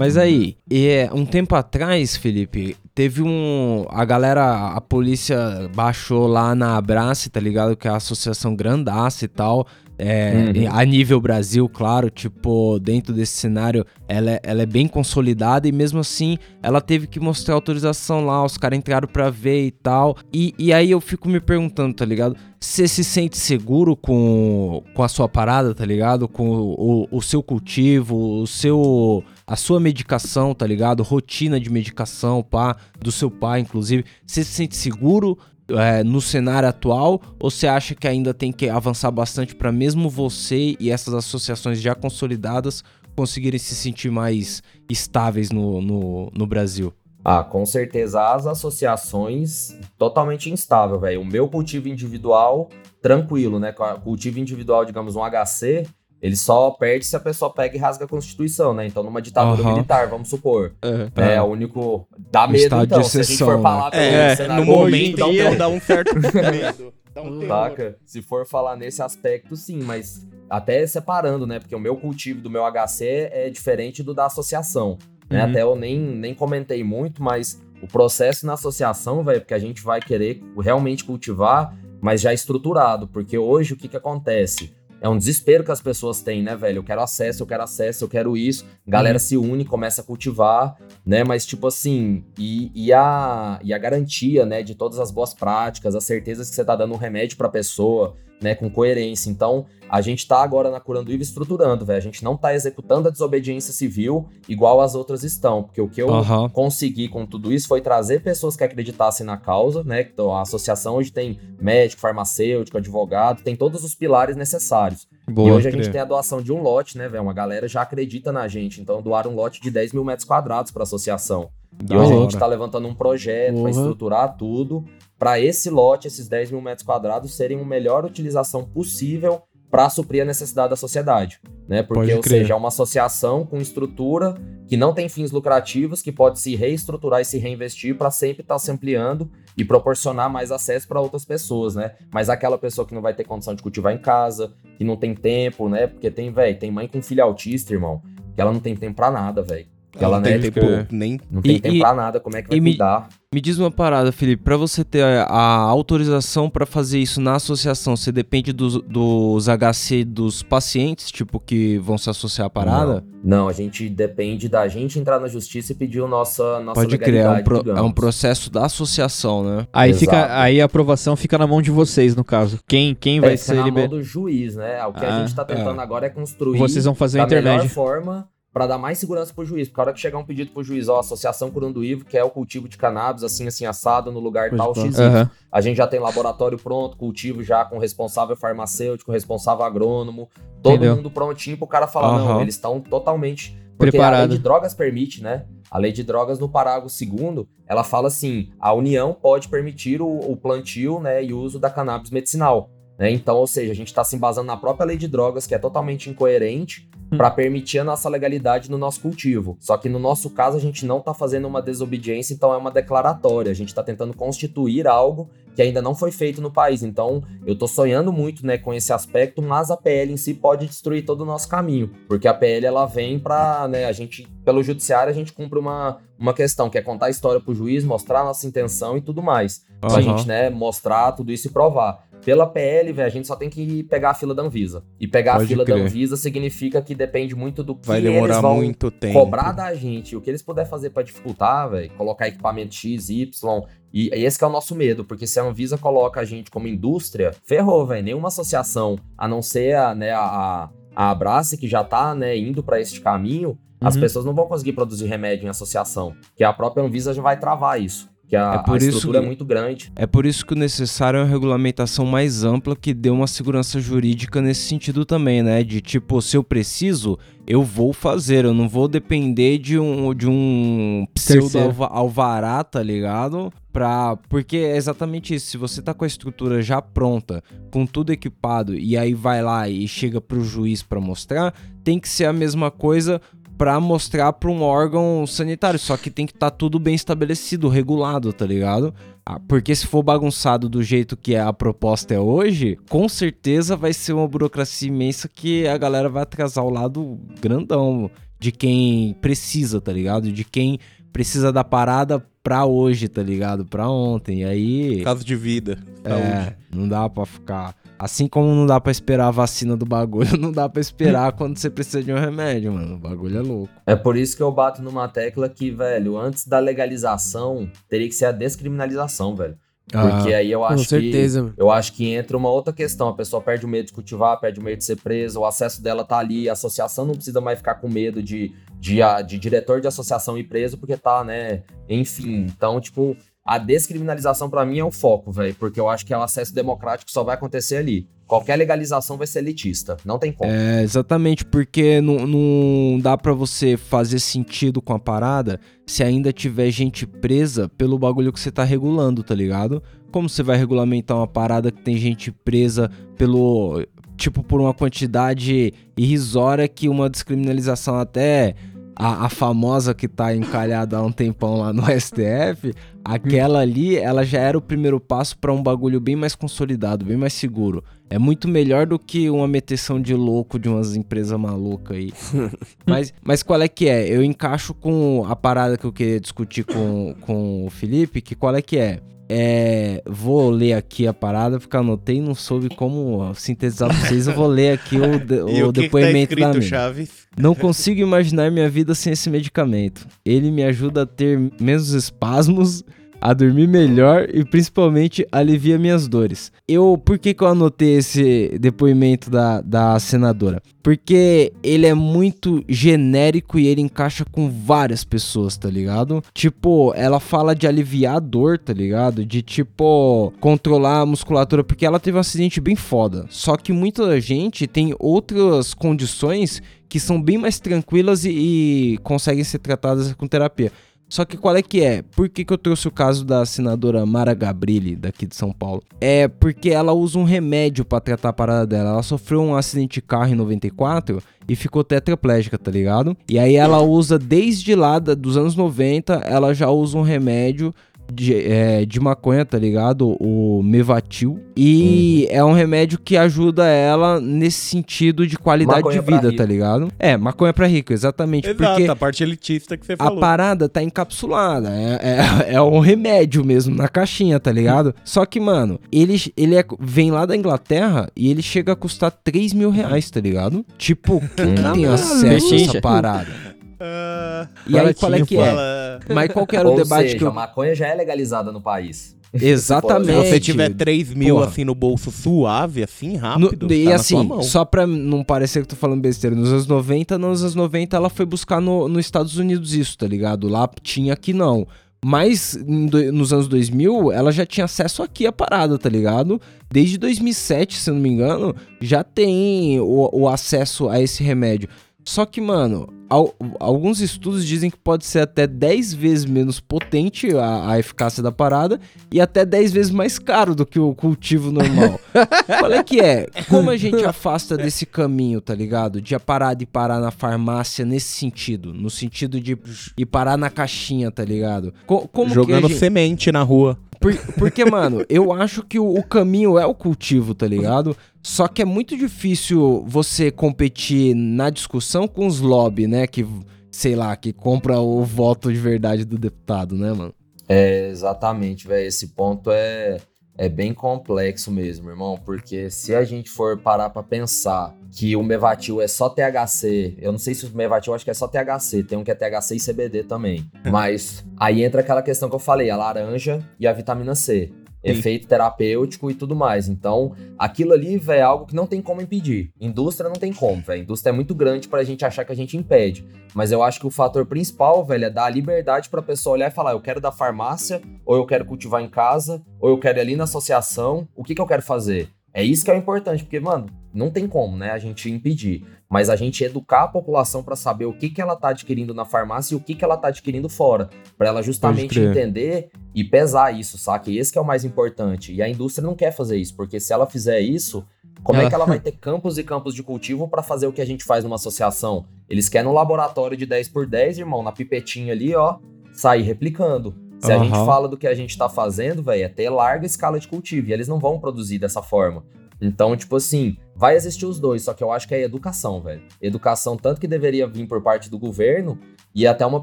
Mas aí, é, um tempo atrás, Felipe, teve um. A galera, a polícia baixou lá na Abrace, tá ligado? Que é a associação grandaça e tal. É, Uhum. A nível Brasil, claro, tipo, dentro desse cenário, ela é, ela é bem consolidada e mesmo assim ela teve que mostrar autorização lá, os caras entraram pra ver e tal. E, e aí eu fico me perguntando, tá ligado? Você se sente seguro com, com a sua parada, tá ligado? Com o, o, o seu cultivo, o seu. a sua medicação, tá ligado? Rotina de medicação, pá, do seu pai, inclusive. Você se sente seguro é, no cenário atual ou você acha que ainda tem que avançar bastante para mesmo você e essas associações já consolidadas conseguirem se sentir mais estáveis no, no, no Brasil? Ah, com certeza as associações totalmente instável, velho. O meu cultivo individual, tranquilo, né? Cultivo individual, digamos, um HC, ele só perde se a pessoa pega e rasga a Constituição, né? Então, numa ditadura Aham. militar, vamos supor. Aham. É, o único. Dá medo, estado de então, se a gente for né? falar pelo É, cenário no momento dá um dá, <laughs> dá um certo medo. Dá um. Saca? Se for falar nesse aspecto, sim, mas até separando, né? Porque o meu cultivo do meu HC é diferente do da associação. Né? Uhum. Até eu nem, nem comentei muito, mas o processo na associação, velho, porque a gente vai querer realmente cultivar, mas já estruturado. Porque hoje o que, que acontece? É um desespero que as pessoas têm, né, velho? Eu quero acesso, eu quero acesso, eu quero isso. Galera se une, começa a cultivar, né? Mas, tipo assim, e, e, a, e a garantia, né, de todas as boas práticas, as certezas que você tá dando um remédio pra pessoa, né, com coerência. Então, a gente tá agora na Curanduíva estruturando, velho. A gente não tá executando a desobediência civil igual as outras estão. Porque o que eu Aham. consegui com tudo isso foi trazer pessoas que acreditassem na causa, né? Então, a associação hoje tem médico, farmacêutico, advogado, tem todos os pilares necessários. e Boa. hoje a gente tem a doação de um lote, né, velho? Uma galera já acredita na gente. Então, doaram um lote de 10 mil metros quadrados pra associação. Da e hoje a hora. gente tá levantando um projeto Porra. pra estruturar tudo, pra esse lote, esses 10 mil metros quadrados, serem uma melhor utilização possível para suprir a necessidade da sociedade, né? Porque, Pode ou crer. seja, é uma associação com estrutura que não tem fins lucrativos, que pode se reestruturar e se reinvestir para sempre estar se ampliando e proporcionar mais acesso para outras pessoas, né? Mas aquela pessoa que não vai ter condição de cultivar em casa, que não tem tempo, né? Porque tem, velho, tem mãe com filho autista, irmão, que ela não tem tempo para nada, velho. Que ela, não né, tem tempo nem não tem E- tempo e- pra nada, como é que vai me- cuidar? Me diz uma parada, Felipe, pra você ter a, a autorização pra fazer isso na associação, você depende dos, dos HC dos pacientes, tipo, que vão se associar à parada? Não, a gente depende da gente entrar na justiça e pedir o nossa, nossa Pode crer, é um, pro- é um processo da associação, né? Aí, Exato. fica, aí a aprovação fica na mão de vocês, no caso. Quem, quem vai é, ser na mão liberado? do juiz, né? O que Ah, a gente tá tentando agora é construir Vocês vão fazer da melhor intermédio. forma pra dar mais segurança pro juiz. Porque a hora que chegar um pedido pro juiz, ó, Associação Curanduívo, que é o cultivo de cannabis, assim, assim, assado, no lugar Pode tal, falar. XY. Aham. A gente já tem laboratório pronto, cultivo já com responsável farmacêutico, responsável agrônomo, todo Entendeu. mundo prontinho pro cara falar, não, Aham. eles estão totalmente... Porque a Preparado. lei de drogas permite, né? A lei de drogas no parágrafo segundo, ela fala assim, a União pode permitir o, o plantio né, e uso da cannabis medicinal. Né? Então, ou seja, a gente está se embasando na própria lei de drogas, que é totalmente incoerente, para permitir a nossa legalidade no nosso cultivo. Só que no nosso caso, a gente não está fazendo uma desobediência, então é uma declaratória. A gente está tentando constituir algo que ainda não foi feito no país. Então, eu tô sonhando muito, né, com esse aspecto, mas a PL em si pode destruir todo o nosso caminho, porque a PL ela vem para, né, a gente pelo judiciário a gente cumpre uma, uma questão, que é contar a história pro juiz, mostrar a nossa intenção e tudo mais. Pra Aham. gente, né, mostrar tudo isso e provar. Pela PL, velho, a gente só tem que pegar a fila da Anvisa. E pegar Pode a fila crer. da Anvisa significa que depende muito do que Vai eles demorar vão muito tempo. cobrar da gente. O que eles puder fazer pra dificultar, velho, colocar equipamento X, Y. E e esse é o nosso medo, porque se a Anvisa coloca a gente como indústria, ferrou, velho. Nenhuma associação, a não ser a, né, a, a Abrace, que já tá, né, indo pra este caminho, as Uhum. pessoas não vão conseguir produzir remédio em associação. Que a própria Anvisa já vai travar isso. Que a, É por a isso estrutura que- é muito grande. É por isso que o necessário é uma regulamentação mais ampla que dê uma segurança jurídica nesse sentido também, né? De tipo, se eu preciso, eu vou fazer, eu não vou depender de um, de um pseudo Terceiro. alva- alvará, tá ligado? Pra... Porque é exatamente isso, se você tá com a estrutura já pronta, com tudo equipado, e aí vai lá e chega pro juiz pra mostrar, tem que ser a mesma coisa pra mostrar pra um órgão sanitário, só que tem que estar tudo bem estabelecido, regulado, tá ligado? Ah, Porque se for bagunçado do jeito que a proposta é hoje, com certeza vai ser uma burocracia imensa que a galera vai atrasar o lado grandão de quem precisa, tá ligado? De quem precisa da parada pra hoje, tá ligado? Pra ontem. E aí. Caso de vida. saúde. É, não dá pra ficar. Assim como não dá pra esperar a vacina do bagulho, <laughs> não dá pra esperar quando você precisa de um remédio, mano. O bagulho é louco. É por isso que eu bato numa tecla que, velho, antes da legalização, teria que ser a descriminalização, velho. Porque aí eu acho que certeza, mano. Eu acho que entra uma outra questão. A pessoa perde o medo de cultivar, perde o medo de ser presa, o acesso dela tá ali, a associação não precisa mais ficar com medo de, de, de diretor de associação ir preso, porque tá, né? Enfim. Então, tipo, a descriminalização pra mim é o foco, velho. Porque eu acho que o acesso democrático só vai acontecer ali. Qualquer legalização vai ser elitista. Não tem como. É, exatamente, porque não, não dá pra você fazer sentido com a parada se ainda tiver gente presa pelo bagulho que você tá regulando, tá ligado? Como você vai regulamentar uma parada que tem gente presa pelo. Tipo, por uma quantidade irrisória que uma descriminalização até. A, a famosa que tá encalhada há um tempão lá no <laughs> STF, aquela ali, ela já era o primeiro passo pra um bagulho bem mais consolidado, bem mais seguro. É muito melhor do que uma meteção de louco de umas empresas malucas aí. <laughs> mas, mas qual é que é? Eu encaixo com a parada que eu queria discutir com, com o Felipe, que qual é que é? É, vou ler aqui a parada, porque anotei e não soube como sintetizar pra vocês. Eu vou ler aqui o, <laughs> de- o o que, que tá depoimento da escrito, mina. Chaves? Não consigo imaginar minha vida sem esse medicamento. Ele me ajuda a ter menos espasmos, a dormir melhor e principalmente alivia minhas dores. Eu, por que, que eu anotei esse depoimento da, da senadora? Porque ele é muito genérico e ele encaixa com várias pessoas, tá ligado? Tipo, ela fala de aliviar a dor, tá ligado? De tipo, controlar a musculatura, porque ela teve um acidente bem foda. Só que muita gente tem outras condições que são bem mais tranquilas e, e conseguem ser tratadas com terapia. Só que qual é que é? Por que, que eu trouxe o caso da senadora Mara Gabrilli, daqui de São Paulo? É porque ela usa um remédio pra tratar a parada dela. Ela sofreu um acidente de carro em 94 e ficou tetraplégica, tá ligado? E aí ela usa desde lá dos anos 90, ela já usa um remédio de, é, de maconha, tá ligado? O Mevatil. E é um remédio que ajuda ela nesse sentido de qualidade Maconha de vida, tá ligado? É, maconha pra rico, exatamente. Exato, porque a parte elitista que você a falou. parada tá encapsulada. É, é, <laughs> é um remédio mesmo, na caixinha, tá ligado? Só que, mano, ele, ele é- vem lá da Inglaterra e ele chega a custar 3 mil reais, tá ligado? Tipo, quem que tem acesso a essa parada? Ah, E aí, qual é que é? fala... Mas qual que era o Ou debate seja, que eu... a maconha já é legalizada no país. <laughs> Exatamente. Se você tiver 3 mil Porra. assim no bolso suave, assim, No- rápido, e tá na assim, sua mão. só pra não parecer que eu tô falando besteira, nos anos 90, nos anos 90 ela foi buscar no, nos Estados Unidos isso, tá ligado? Lá tinha aqui não. Mas nos anos 2000, ela já tinha acesso aqui à parada, tá ligado? Desde 2007, se eu não me engano, já tem o, o acesso a esse remédio. Só que, mano, al- alguns estudos dizem que pode ser até 10 vezes menos potente a, a eficácia da parada e até 10 vezes mais caro do que o cultivo normal. <laughs> Qual é que é? Como a gente afasta desse caminho, tá ligado? De parar de parar na farmácia nesse sentido. No sentido de ir parar na caixinha, tá ligado? Co- como Jogando que a gente... semente na rua. Por- porque, mano, eu acho que o, o caminho é o cultivo, tá ligado? Só que é muito difícil você competir na discussão com os lobby, né? Que, sei lá, que compra o voto de verdade do deputado, né, mano? É, exatamente, velho. Esse ponto é, é bem complexo mesmo, irmão. Porque se a gente for parar pra pensar que o Mevatil é só THC, eu não sei se o Mevatil acho que é só THC, tem um que é THC e CBD também. <laughs> Mas aí entra aquela questão que eu falei, a laranja e a vitamina C. Efeito terapêutico e tudo mais. Então, aquilo ali, velho, é algo que não tem como impedir. Indústria não tem como, velho. Indústria é muito grande pra gente achar que a gente impede. Mas eu acho que o fator principal, velho, é dar a liberdade pra pessoa olhar e falar: eu quero da farmácia, ou eu quero cultivar em casa, ou eu quero ir ali na associação. O que, que eu quero fazer? É isso que é o importante, porque, mano, não tem como, né, a gente impedir. Mas a gente educar a população pra saber o que, que ela tá adquirindo na farmácia e o que, que ela tá adquirindo fora. Pra ela justamente entender e pesar isso, saca? E esse que é o mais importante. E a indústria não quer fazer isso, porque se ela fizer isso, como é Ela- que ela <laughs> vai ter campos e campos de cultivo pra fazer o que a gente faz numa associação? Eles querem um laboratório de 10 por 10, irmão, na pipetinha ali, ó, sair replicando. Se a gente fala do que a gente tá fazendo, velho, é ter larga escala de cultivo. E eles não vão produzir dessa forma. Então, tipo assim, vai existir os dois, só que eu acho que é educação, velho. Educação tanto que deveria vir por parte do governo e até uma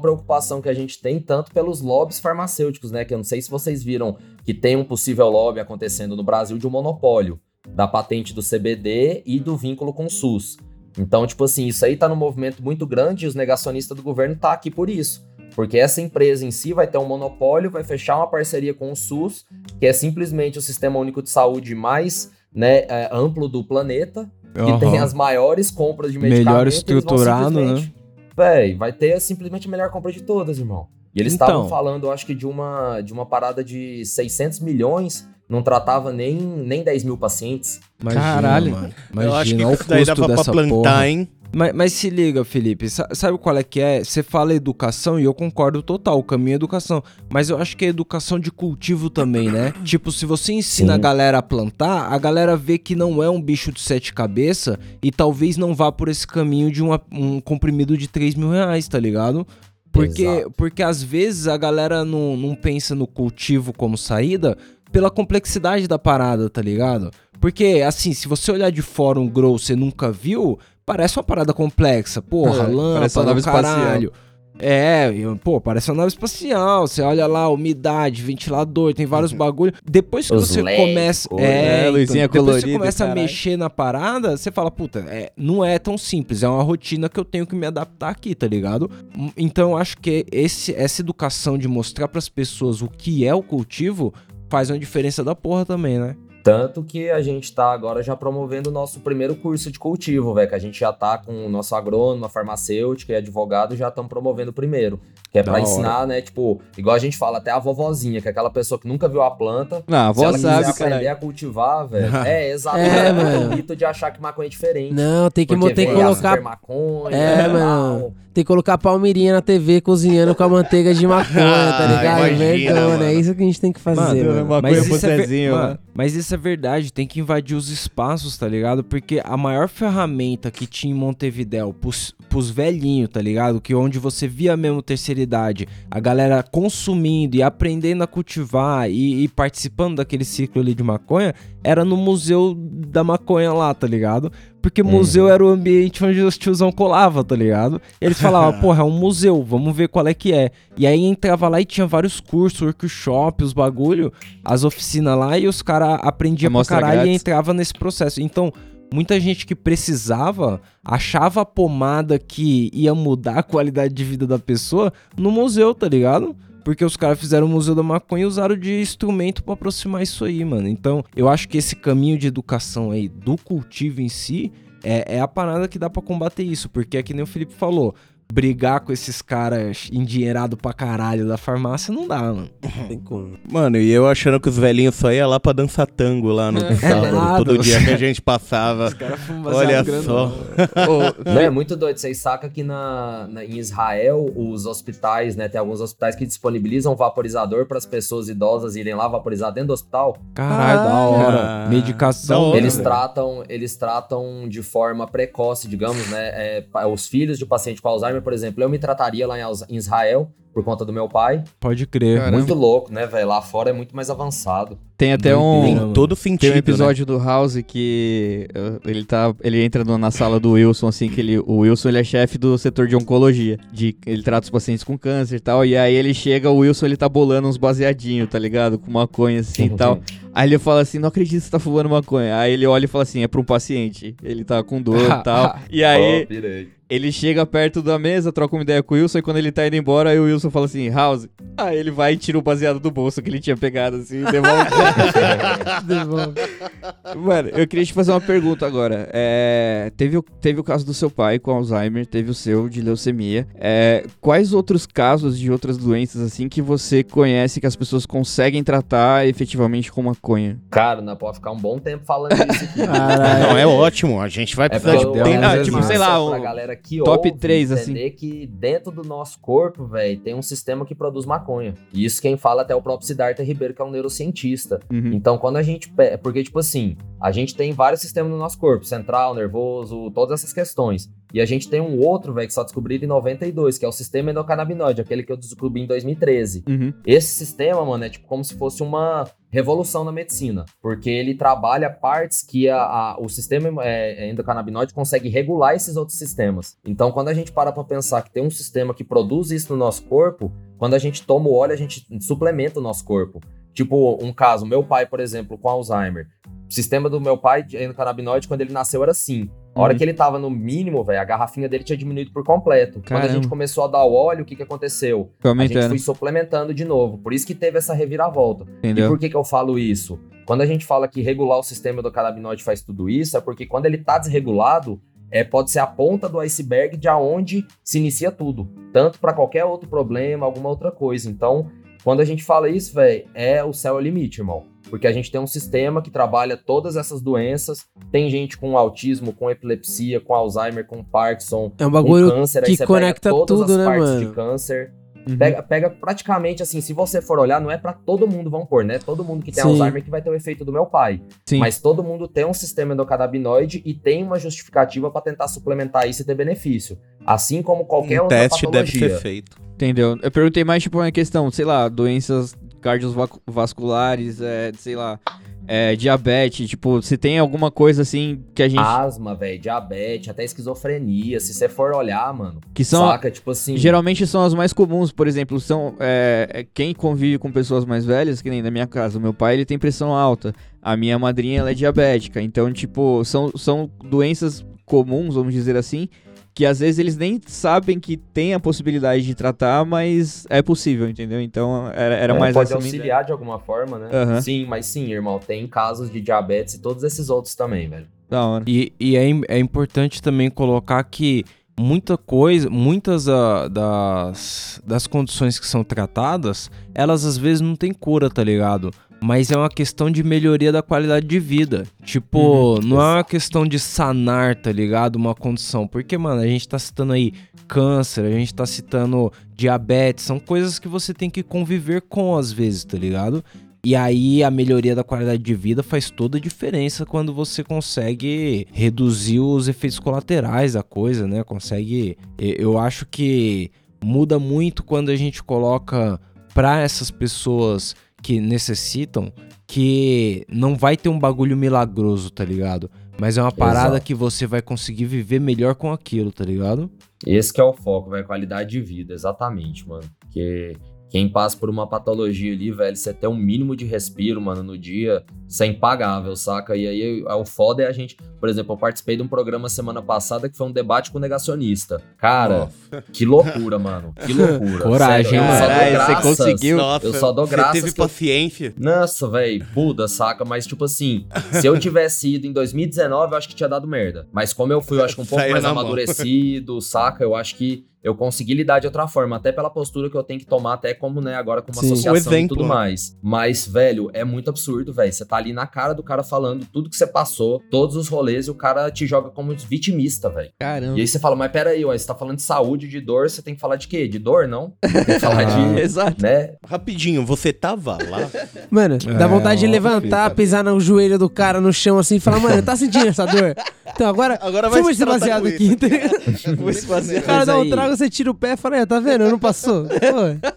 preocupação que a gente tem tanto pelos lobbies farmacêuticos, né? Que eu não sei se vocês viram que tem um possível lobby acontecendo no Brasil de um monopólio da patente do CBD e do vínculo com o SUS. Então, tipo assim, isso aí tá num movimento muito grande e os negacionistas do governo tá aqui por isso. Porque essa empresa em si vai ter um monopólio, vai fechar uma parceria com o SUS, que é simplesmente o sistema único de saúde mais né, é, amplo do planeta, que tem as maiores compras de medicamentos. Melhor estruturado, né? Véi, vai ter simplesmente a melhor compra de todas, irmão. E eles Então. estavam falando, eu acho que de uma, de uma parada de 600 milhões, não tratava nem, nem 10 mil pacientes. Imagina, Caralho. mano. eu acho que Imagina o isso daí custo dava pra dessa plantar, porra. hein? Mas, mas se liga, Felipe, sa- sabe qual é que é? Você fala educação e eu concordo total, o caminho é educação. Mas eu acho que é educação de cultivo também, né? <coughs> tipo, se você ensina Sim. a galera a plantar, a galera vê que não é um bicho de sete cabeças e talvez não vá por esse caminho de uma- um comprimido de 3 mil reais, tá ligado? Porque, Exato. porque às vezes a galera não, não pensa no cultivo como saída pela complexidade da parada, tá ligado? Porque, assim, se você olhar de fora um grow você nunca viu, parece uma parada complexa. Porra, É, parece uma lâmpada, nave caralho. É, e, pô, parece uma nave espacial. Você olha lá, umidade, ventilador, tem vários bagulho. Depois que Os você começa. É, É, então, luzinha depois que você colorida, começa a mexer na parada, você fala, puta, é, não é tão simples, é uma rotina que eu tenho que me adaptar aqui, tá ligado? Então eu acho que esse, essa educação de mostrar pras pessoas o que é o cultivo faz uma diferença da porra também, né? Tanto que a gente tá agora já promovendo o nosso primeiro curso de cultivo, velho. Que a gente já tá com o nosso agrônomo, a farmacêutica e advogado já estão promovendo o primeiro. Que é hora. ensinar, né? Tipo, igual a gente fala, até a vovozinha, que é aquela pessoa que nunca viu a planta. Não, a Se ela quiser sabe, aprender cara. a cultivar, velho. <laughs> É, exato. É, É, mano. o mito de achar que maconha é diferente. Não, tem que, Porque tem que vem a colocar. super maconha, É, e mano. Tem que colocar palmeirinha na TV cozinhando com a manteiga de maconha, tá <laughs> Ah, ligado? imagina, Vergonha, mano. é isso que a gente tem que fazer, Mano, mano. maconha Mas isso, é ver- mano. mas isso é verdade, tem que invadir os espaços, tá ligado? Porque a maior ferramenta que tinha em Montevidéu pros, pros velhinhos, tá ligado? Que onde você via mesmo terceira idade, a galera consumindo e aprendendo a cultivar e, e participando daquele ciclo ali de maconha, era no museu da maconha lá, tá ligado? Porque museu era o ambiente onde os tiozão colava, tá ligado? Eles falavam, <laughs> porra, é um museu, vamos ver qual é que é. E aí entrava lá e tinha vários cursos, workshop, os bagulho, as oficinas lá, e os caras aprendiam pra caralho e entrava nesse processo. Então, muita gente que precisava achava a pomada que ia mudar a qualidade de vida da pessoa no museu, tá ligado? Porque os caras fizeram o Museu da Maconha e usaram de instrumento pra aproximar isso aí, mano. Então, eu acho que esse caminho de educação aí do cultivo em si é, é a parada que dá pra combater isso, porque é que nem o Felipe falou. Brigar com esses caras endinheirados pra caralho da farmácia não dá, mano. Tem como. Mano, e eu achando que os velhinhos só iam lá pra dançar tango lá no sábado, nada. todo dia que a gente passava. caras fumam Olha só. Ô, <laughs> Não, é muito doido. Vocês sacam que na, na- em Israel, os hospitais, né? Tem alguns hospitais que disponibilizam vaporizador para as pessoas idosas irem lá vaporizar dentro do hospital. Caralho, da hora. Ah, Medicação. da hora, eles velho. tratam, eles tratam de forma precoce, digamos, né? é, os filhos de paciente com Alzheimer, por exemplo, eu me trataria lá em, Israel por conta do meu pai. Pode crer. Caramba. Muito louco, né, velho? Lá fora é muito mais avançado. tem até um. Todo sentido, Tem um né? episódio do House que uh, ele tá, ele entra na sala do Wilson assim que ele, o Wilson ele é chefe do setor de oncologia, de ele trata os pacientes com câncer e tal, e aí ele chega, o Wilson ele tá bolando uns baseadinhos, tá ligado? Com maconha assim e tal. Aí ele fala assim: "Não acredito que você tá fumando maconha". Aí ele olha e fala assim: "É pra um paciente". Ele tá com dor e <laughs> tal. E aí pirei. Ele chega perto da mesa, troca uma ideia com o Wilson, e quando ele tá indo embora, aí o Wilson fala assim, House. Aí ele vai e tira o baseado do bolso que ele tinha pegado, assim, e <laughs> devolve. Mano, eu queria te fazer uma pergunta agora. É, teve, o, teve o caso do seu pai com Alzheimer, teve o seu de leucemia. É, quais outros casos de outras doenças, assim, que você conhece que as pessoas conseguem tratar efetivamente com maconha? Cara, não pode ficar um bom tempo falando isso aqui. Caralho. <laughs> Não, é ótimo. A gente vai É precisar de tempo. Ah, tipo, eu- sei lá, pra um galera que top ouve, três, assim. entender que dentro do nosso corpo, velho, tem um sistema que produz maconha. E isso quem fala até o próprio Siddhartha Ribeiro, que é um neurocientista. Uhum. Então, quando a gente. Porque, tipo assim, a gente tem vários sistemas no nosso corpo: central, nervoso, todas essas questões. E a gente tem um outro, velho, que só descobriram em 92, que é o sistema endocannabinoide, aquele que eu descobri em 2013. Uhum. Esse sistema, mano, é tipo como se fosse uma revolução na medicina, porque ele trabalha partes que a, a- o sistema é, endocannabinoide consegue regular esses outros sistemas. Então, quando a gente para pra pensar que tem um sistema que produz isso no nosso corpo, quando a gente toma o óleo, a gente suplementa o nosso corpo. Tipo, um caso, meu pai, por exemplo, com Alzheimer. O sistema do meu pai de endocannabinoide, quando ele nasceu, era assim. A hora Uhum. que ele tava no mínimo, velho, a garrafinha dele tinha diminuído por completo. Quando a Caramba. gente começou a dar o óleo, o que que aconteceu? A gente foi suplementando de novo. Por isso que teve essa reviravolta. E entendeu? por que, que eu falo isso? Quando a gente fala que regular o sistema do cannabinoide faz tudo isso, é porque quando ele tá desregulado, é, pode ser a ponta do iceberg de aonde se inicia tudo. Tanto para qualquer outro problema, alguma outra coisa. Então, quando a gente fala isso, velho, é o céu é o limite, irmão. Porque a gente tem um sistema que trabalha todas essas doenças. Tem gente com autismo, com epilepsia, com Alzheimer, com Parkinson, É um com bagulho câncer. que aí você conecta pega todas tudo, as né, partes mano? de câncer. Uhum. Pega, pega praticamente assim, se você for olhar, não é pra todo mundo, vamos pôr, né? Todo mundo que tem Sim. Alzheimer que vai ter o efeito do meu pai. Sim. Mas todo mundo tem um sistema endocannabinoide e tem uma justificativa pra tentar suplementar isso e ter benefício. Assim como qualquer Um outra teste deve patologia. ser feito. Entendeu? Eu perguntei mais, tipo, uma questão, sei lá, doenças cardiovasculares, é, sei lá, é, diabetes, tipo, se tem alguma coisa assim que a gente. Asma, velho, diabetes, até esquizofrenia. Se você for olhar, mano, que são. saca? Tipo assim. Geralmente são as mais comuns, por exemplo, são é, é, quem convive com pessoas mais velhas, que nem na minha casa, o meu pai ele tem pressão alta, a minha madrinha ela é diabética, então tipo são, são doenças comuns, vamos dizer assim, que às vezes eles nem sabem que tem a possibilidade de tratar, mas é possível, entendeu? Então era, era É, mais pode essa auxiliar de alguma forma, né? Aham. Sim, mas sim, irmão, tem casos de diabetes e todos esses outros também, velho. Da hora. E, e é, é importante também colocar que muita coisa, muitas ah, das, das condições que são tratadas, elas às vezes não têm cura, tá ligado? Mas é uma questão de melhoria da qualidade de vida. Tipo, não é uma questão de sanar, tá ligado? Uma condição. Porque, mano, a gente tá citando aí câncer, a gente tá citando diabetes, são coisas que você tem que conviver com às vezes, tá ligado? E aí a melhoria da qualidade de vida faz toda a diferença quando você consegue reduzir os efeitos colaterais da coisa, né? Consegue. Eu acho que muda muito quando a gente coloca para essas pessoas que necessitam que não vai ter um bagulho milagroso, tá ligado? Mas é uma parada Exato. que você vai conseguir viver melhor com aquilo, tá ligado? Esse que é o foco, velho, qualidade de vida, exatamente, mano. Porque quem passa por uma patologia ali, velho, você ter um mínimo de respiro, mano, no dia, Isso é impagável, saca? E aí o foda é a gente. Por exemplo, eu participei de um programa semana passada que foi um debate com o negacionista. Cara, que loucura, mano. Que loucura. Coragem, Caralho, você conseguiu. Nossa, eu só dou você graças teve que eu- paciência. Nossa, velho, Buda, saca? Mas, tipo assim, se eu tivesse ido em 2019, eu acho que tinha dado merda. Mas como eu fui, eu acho que um pouco Saiu mais amadurecido, saca? Eu acho que eu consegui lidar de outra forma, até pela postura que eu tenho que tomar, até como, né, agora como Sim. associação e tudo né? mais. Mas, velho, é muito absurdo, velho. Você tá ali na cara do cara falando tudo que você passou, todos os rolês, e o cara te joga como vitimista, velho. Caramba. E aí você fala, mas peraí, ó, você tá falando de saúde, de dor, você tem que falar de quê? De dor, não? Tem que <laughs> falar de, Exato. né? Rapidinho, você tava lá? <laughs> Mano, dá É, vontade de ó, levantar, pisar no joelho do cara no chão assim e falar, mano, tá sentindo essa dor? Então agora, <laughs> Agora vai fuma se esse baseado aqui. tá ligado? Vou se fazer. O cara dá um trago, você tira o pé e fala, "É, tá vendo? Não passou. Pô,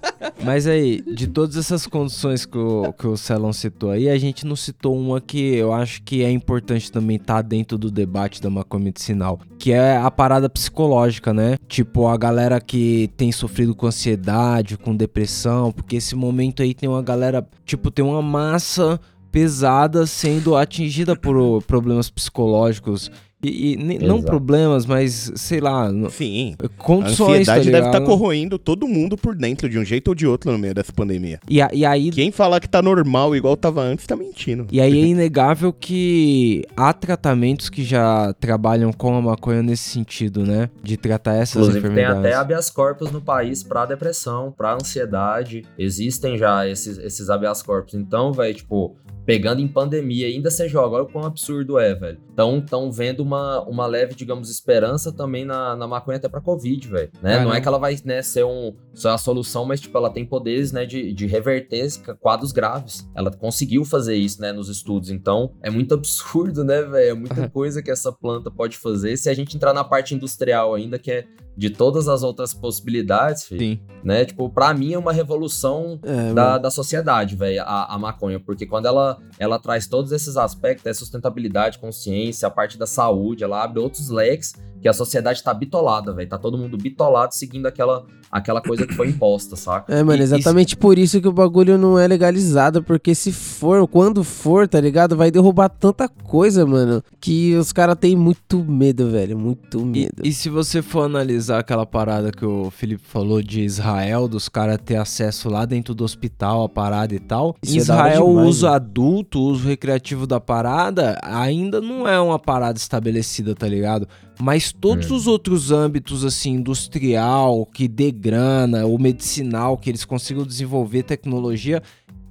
Mas aí, de todas essas condições que o, que o Celon citou aí, a gente não citou uma que eu acho que é importante também estar dentro do debate da maconha medicinal, que é a parada psicológica, né? Tipo, a galera que tem sofrido com ansiedade, com depressão, porque esse momento aí tem uma galera, tipo, tem uma massa pesada sendo atingida por problemas psicológicos. E, e não Exato. problemas, mas sei lá, Sim. A condições. tá ansiedade deve estar ligado? corroendo todo mundo por dentro, de um jeito ou de outro, no meio dessa pandemia. E, a- e aí Quem falar que tá normal igual tava antes, tá mentindo. E aí é inegável que há tratamentos que já trabalham com a maconha nesse sentido, né? De tratar essas Inclusive, tem enfermidades. até habeas corpus no país pra depressão, pra ansiedade. Existem já esses, esses habeas corpus. Então, velho, tipo, pegando em pandemia, ainda você joga. Olha o quão absurdo é, velho. Então, tão vendo uma, uma leve, digamos, esperança também na, na maconha até pra Covid, velho. Né? Não é que ela vai né, ser, um, ser a solução, mas, tipo, ela tem poderes, né, de, de reverter quadros graves. Ela conseguiu fazer isso, né, nos estudos. Então, é muito <laughs> absurdo, né, velho? É muita <laughs> coisa que essa planta pode fazer. Se a gente entrar na parte industrial ainda, que é de todas as outras possibilidades, filho, Sim. né? Tipo, pra mim é uma revolução é, da, mano. da sociedade, velho, a, a maconha, porque quando ela, ela traz todos esses aspectos, é sustentabilidade, consciência, a parte da saúde, ela abre outros leques que a sociedade tá bitolada, velho, tá todo mundo bitolado seguindo aquela, aquela coisa que foi imposta, saca? É, mano, E- exatamente por isso que o bagulho não é legalizado, porque se for, quando for, tá ligado? Vai derrubar tanta coisa, mano, que os caras têm muito medo, velho, muito E, medo. e se você for analisar aquela parada que o Felipe falou de Israel, dos caras ter acesso lá dentro do hospital, a parada e tal. Isso em é Israel, o demais, uso né? adulto, o uso recreativo da parada, ainda não é uma parada estabelecida, tá ligado? Mas todos Hum. os outros âmbitos, assim, industrial, que dê grana, ou medicinal, que eles consigam desenvolver tecnologia,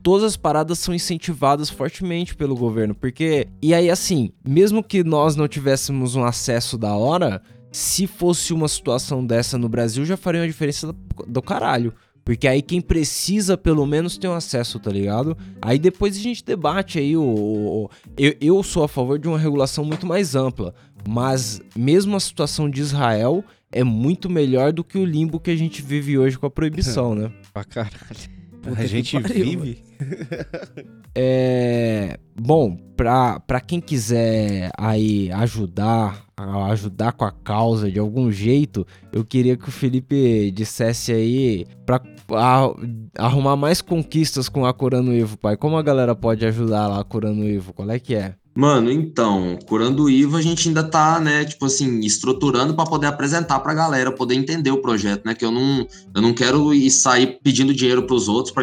todas as paradas são incentivadas fortemente pelo governo, porque e aí assim, mesmo que nós não tivéssemos um acesso da hora, se fosse uma situação dessa no Brasil já faria uma diferença do, do caralho. Porque aí quem precisa, pelo menos, tem um acesso, tá ligado? Aí depois a gente debate aí o. o- o- eu, eu sou a favor de uma regulação muito mais ampla. Mas mesmo a situação de Israel é muito melhor do que o limbo que a gente vive hoje com a proibição, né? <laughs> Pra caralho. Puta a gente pariu, vive. <laughs> É. Bom, pra, pra quem quiser aí ajudar, ajudar com a causa de algum jeito, eu queria que o Felipe dissesse aí pra a- arrumar mais conquistas com a Curando Ivo, pai. Como a galera pode ajudar lá a Curando Ivo? Qual é que é? Mano, então, curando o IVA, a gente ainda tá, né, tipo assim, estruturando para poder apresentar pra galera, poder entender o projeto, né? Que eu não, eu não quero ir sair pedindo dinheiro pros outros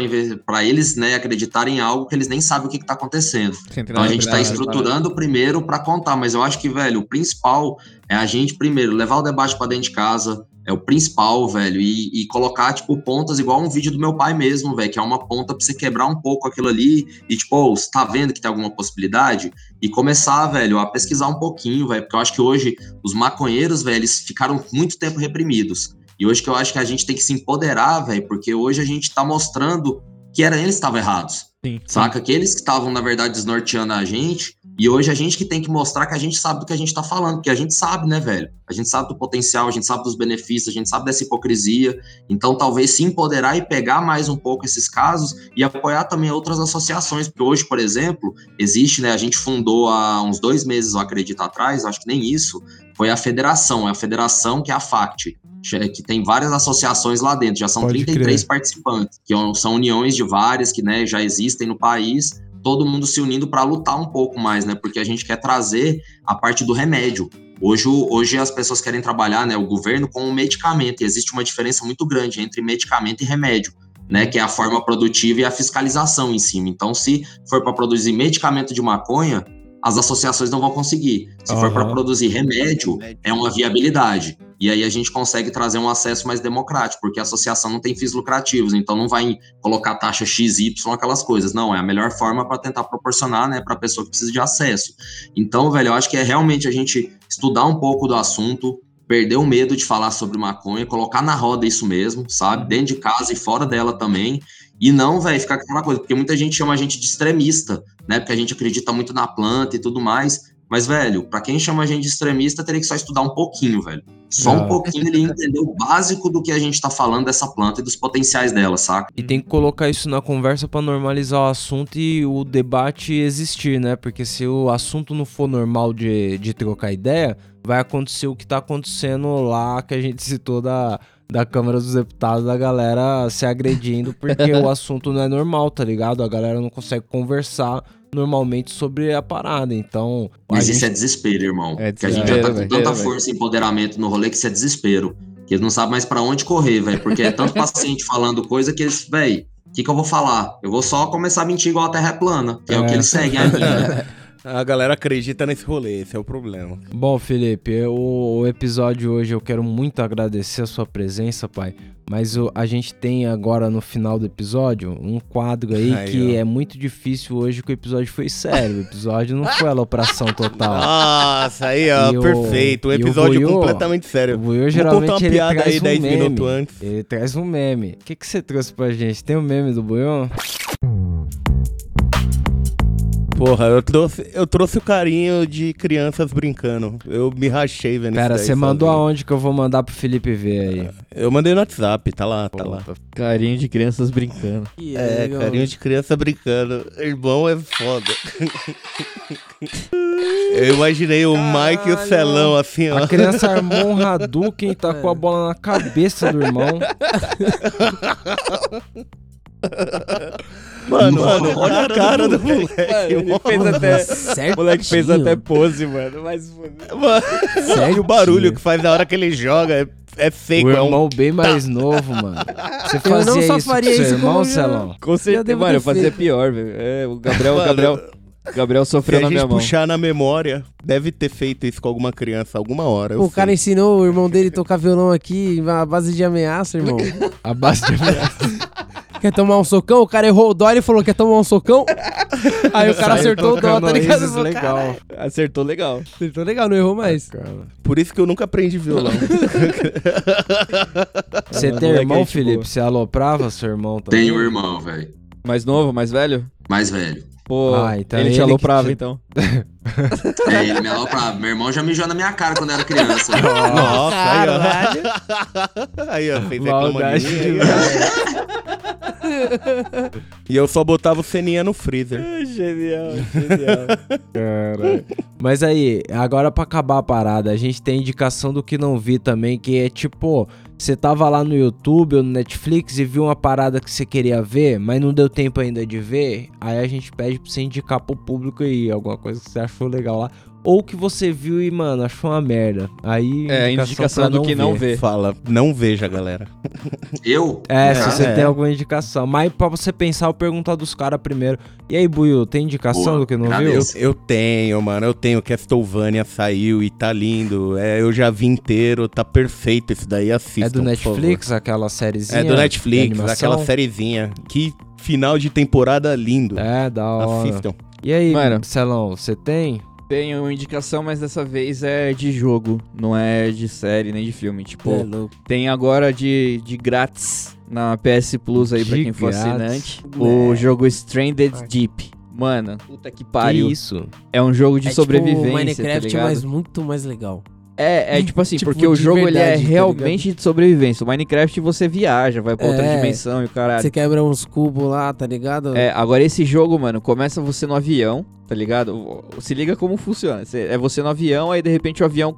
para eles, né, acreditarem em algo que eles nem sabem o que, que tá acontecendo. Então a gente tá estruturando primeiro para contar, mas eu acho que, velho, o principal é a gente primeiro levar o debate para dentro de casa, é o principal, velho, e, e colocar, tipo, pontas igual um vídeo do meu pai mesmo, velho, que é uma ponta pra você quebrar um pouco aquilo ali e, tipo, ô, você tá vendo que tem alguma possibilidade? E começar, velho, a pesquisar um pouquinho, velho, porque eu acho que hoje os maconheiros, velho, eles ficaram muito tempo reprimidos. E hoje que eu acho que a gente tem que se empoderar, velho, porque hoje a gente tá mostrando que era eles que estavam errados. Sim. Saca? Que eles que estavam, na verdade, desnorteando a gente. E hoje a gente que tem que mostrar que a gente sabe do que a gente tá falando. Porque a gente sabe, né, velho? A gente sabe do potencial, a gente sabe dos benefícios, a gente sabe dessa hipocrisia. Então, talvez se empoderar e pegar mais um pouco esses casos e apoiar também outras associações. Porque hoje, por exemplo, existe, né? A gente fundou há uns dois meses, eu acredito, atrás, acho que nem isso. Foi a federação, é a federação que é a FACT, que tem várias associações lá dentro, já são Pode 33 participantes, que são uniões de várias que né, já existem no país, todo mundo se unindo para lutar um pouco mais, né? Porque a gente quer trazer a parte do remédio. Hoje, hoje as pessoas querem trabalhar, né, o governo com o medicamento, e existe uma diferença muito grande entre medicamento e remédio, né, que é a forma produtiva e a fiscalização em cima. Então, se for para produzir medicamento de maconha, as associações não vão conseguir. Se for para produzir remédio, é uma viabilidade. E aí a gente consegue trazer um acesso mais democrático, porque a associação não tem fins lucrativos, então não vai colocar taxa XY, aquelas coisas. Não, é a melhor forma para tentar proporcionar, né, para a pessoa que precisa de acesso. Então, velho, eu acho que é realmente a gente estudar um pouco do assunto, perder o medo de falar sobre maconha, colocar na roda isso mesmo, sabe? Dentro de casa e fora dela também. E não, velho, ficar com aquela coisa, porque muita gente chama a gente de extremista, né? Porque a gente acredita muito na planta e tudo mais. Mas, velho, pra quem chama a gente de extremista, teria que só estudar um pouquinho, velho. Só Ah. um pouquinho ele entender o básico do que a gente tá falando dessa planta e dos potenciais dela, saca? E tem que colocar isso na conversa pra normalizar o assunto e o debate existir, né? Porque se o assunto não for normal de, de trocar ideia, vai acontecer o que tá acontecendo lá que a gente citou da, da Câmara dos Deputados, da galera se agredindo porque <laughs> o assunto não é normal, tá ligado? A galera não consegue conversar normalmente sobre a parada. Então, Mas gente isso é desespero, irmão. É Porque a gente já tá desespero, com tanta É, força e empoderamento no rolê que isso é desespero. Que eles não sabem mais pra onde correr, velho. Porque é tanto <laughs> paciente falando coisa que eles, velho, o que, que eu vou falar? Eu vou só começar a mentir igual a Terra é plana, que é, o É. que eles seguem a linha, né? <laughs> A galera acredita nesse rolê, esse é o problema. Bom, Felipe, o, o episódio hoje eu quero muito agradecer a sua presença, pai. Mas o- a gente tem agora no final do episódio um quadro aí, Aí, que ó. é muito difícil hoje que o episódio foi sério. O episódio não foi alopração total. Nossa, aí ó, E o- perfeito. Um o episódio Buiú, completamente O sério. Buiu Vou geralmente uma ele piada traz aí um 10 meme. minutos antes. Ele traz um meme. O que, que você trouxe pra gente? Tem um meme do Buiu? Porra, eu trouxe, eu trouxe o carinho de crianças brincando. Eu me rachei vendo Pera, isso você mandou sozinho. aonde que eu vou mandar pro Felipe ver aí? Eu mandei no WhatsApp, tá lá, tá lá. Carinho de crianças brincando. É, legal. carinho de criança brincando. Irmão é foda. Eu imaginei o Mike e o Caralho. Celão assim, ó. A criança armou um Hadouken e tacou a bola na cabeça do irmão. <laughs> <laughs> Mano, mano, olha a cara do moleque. ele fez mano. até. Certinho. O moleque fez até pose, mano. Mas. Mano, E o barulho que faz na hora que ele joga é, é O seco. É um... irmão bem mais novo, mano. Você <laughs> Eu fazia não só isso faria com seu isso irmão, como já- Celão? Com certeza. Mano, eu fazia pior, velho. É, o Gabriel, o Mano, Gabriel, Gabriel Se sofreu a na minha mão. puxar na memória, deve ter feito isso com alguma criança alguma hora. eu O cara sei. ensinou o irmão dele a tocar violão aqui à base de ameaça, irmão. <laughs> A base de Quer tomar um socão? O cara errou o dó e falou: Quer tomar um socão? <laughs> Aí o cara Saiu acertou o dó, tocando tá ligado? Falou, legal. "Caralho, Acertou legal. Acertou legal, não errou mais. Por isso que eu nunca aprendi violão. <laughs> Você Ah, tem moleque, irmão, gente Felipe? boa. Você aloprava seu irmão também? Tenho um irmão, velho. Mais novo, mais velho? Mais velho. Pô, Ah, então ele te ele que aloprava, te- então. É, ele me aloprava. Meu irmão já mijou na minha cara quando eu era criança. <laughs> Nossa, aí ó. <laughs> Aí ó, fez reclama de mim. E eu só botava o ceninha no freezer. Genial, genial. <laughs> Caralho. Mas aí, agora pra acabar a parada, a gente tem indicação do que não vi também, que é tipo, você tava lá no YouTube ou no Netflix e viu uma parada que você queria ver, mas não deu tempo ainda de ver, aí a gente pede pra você indicar pro público aí alguma coisa que você achou legal lá. Ou que você viu e, mano, achou uma merda. Aí. É, a indicação pra do que não vê. Fala, não veja, galera. Eu? É, se É, você é. tem alguma indicação. Mas pra você pensar, eu perguntar dos caras primeiro. E aí, Buiu, tem indicação Boa, do que não viu? Eu, eu tenho, mano. Eu tenho. Castlevania saiu e tá lindo. É, eu já vi inteiro, tá perfeito isso daí. Assistam, É do por favor. Netflix, aquela sériezinha? É do Netflix, aquela sériezinha. Que final de temporada lindo. É, da hora. Assistam. E aí, Mano. Celão, você tem? Tenho uma indicação, mas dessa vez é de jogo, não é de série nem de filme. Tipo, É tem agora de, de grátis na PS Plus aí pra De quem for grátis. assinante. O jogo Stranded Ai. Deep. Mano, puta que Que pariu. isso? É um jogo de é tipo sobrevivência, Minecraft, tá ligado? mas muito mais legal. É, é tipo assim, Tipo, porque o jogo ele é verdade, tá realmente de sobrevivência. O Minecraft você viaja, vai pra outra É. dimensão e o caralho. Você quebra uns cubos lá, tá ligado? É, agora esse jogo, mano, começa você no avião, tá ligado? Se liga como funciona. É você no avião, aí de repente o avião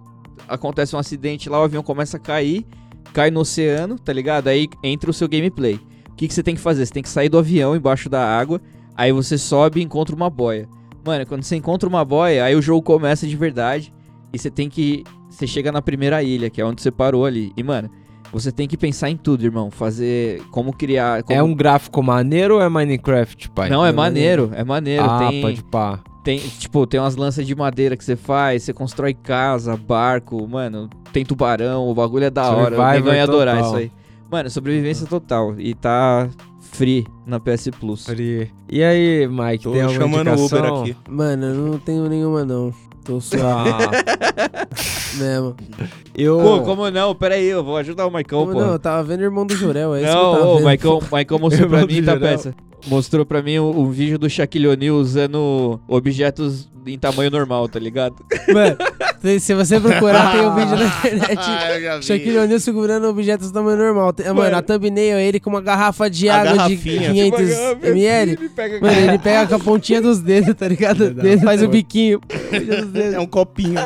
acontece um acidente lá, o avião começa a cair, cai no oceano, tá ligado? Aí entra o seu gameplay. O que, que você tem que fazer? Você tem que sair do avião embaixo da água, Aí você sobe e encontra uma boia. Mano, quando você encontra uma boia, aí o jogo começa de verdade. E você tem que. Você chega na primeira ilha, que é onde você parou ali. E, mano, você tem que pensar em tudo, irmão. Fazer. Como criar. como- É um gráfico maneiro ou é Minecraft, pai? Não, é maneiro, é maneiro. Ah, tem, pode pá. tem, tipo, tem umas lanças de madeira que você faz, você constrói casa, barco, mano, tem tubarão, o bagulho é da hora. Ia adorar total. isso aí. Mano, sobrevivência total. E tá free na PS Plus. Free. E aí, Mike, Tô tem alguma chamando o Uber indicação? aqui. Mano, eu não tenho nenhuma, não. Tô só Ah, <laughs> <laughs> mesmo. eu... Pô, como não? Pera aí, eu vou ajudar o Maicão, Como pô. não, eu tava vendo Irmão do Jorel, é isso que eu Não, tava ô, o vendo. Maicão, o Maicão <laughs> mostrou pra mim, tá, peça? Mostrou pra mim um, um vídeo do Shaquille O'Neal usando objetos em tamanho normal, tá ligado? Mano, se- você procurar, tem um vídeo na internet. <laughs> Ah, eu já vi. Shaquille O'Neal segurando objetos do tamanho normal. Tem- Mano, a thumbnail é ele com uma garrafa de A água de garrafinha. 500 ml. Mano, ele pega com a pontinha dos dedos, tá ligado? Ele faz o biquinho. pontinha dos dedos. É um copinho.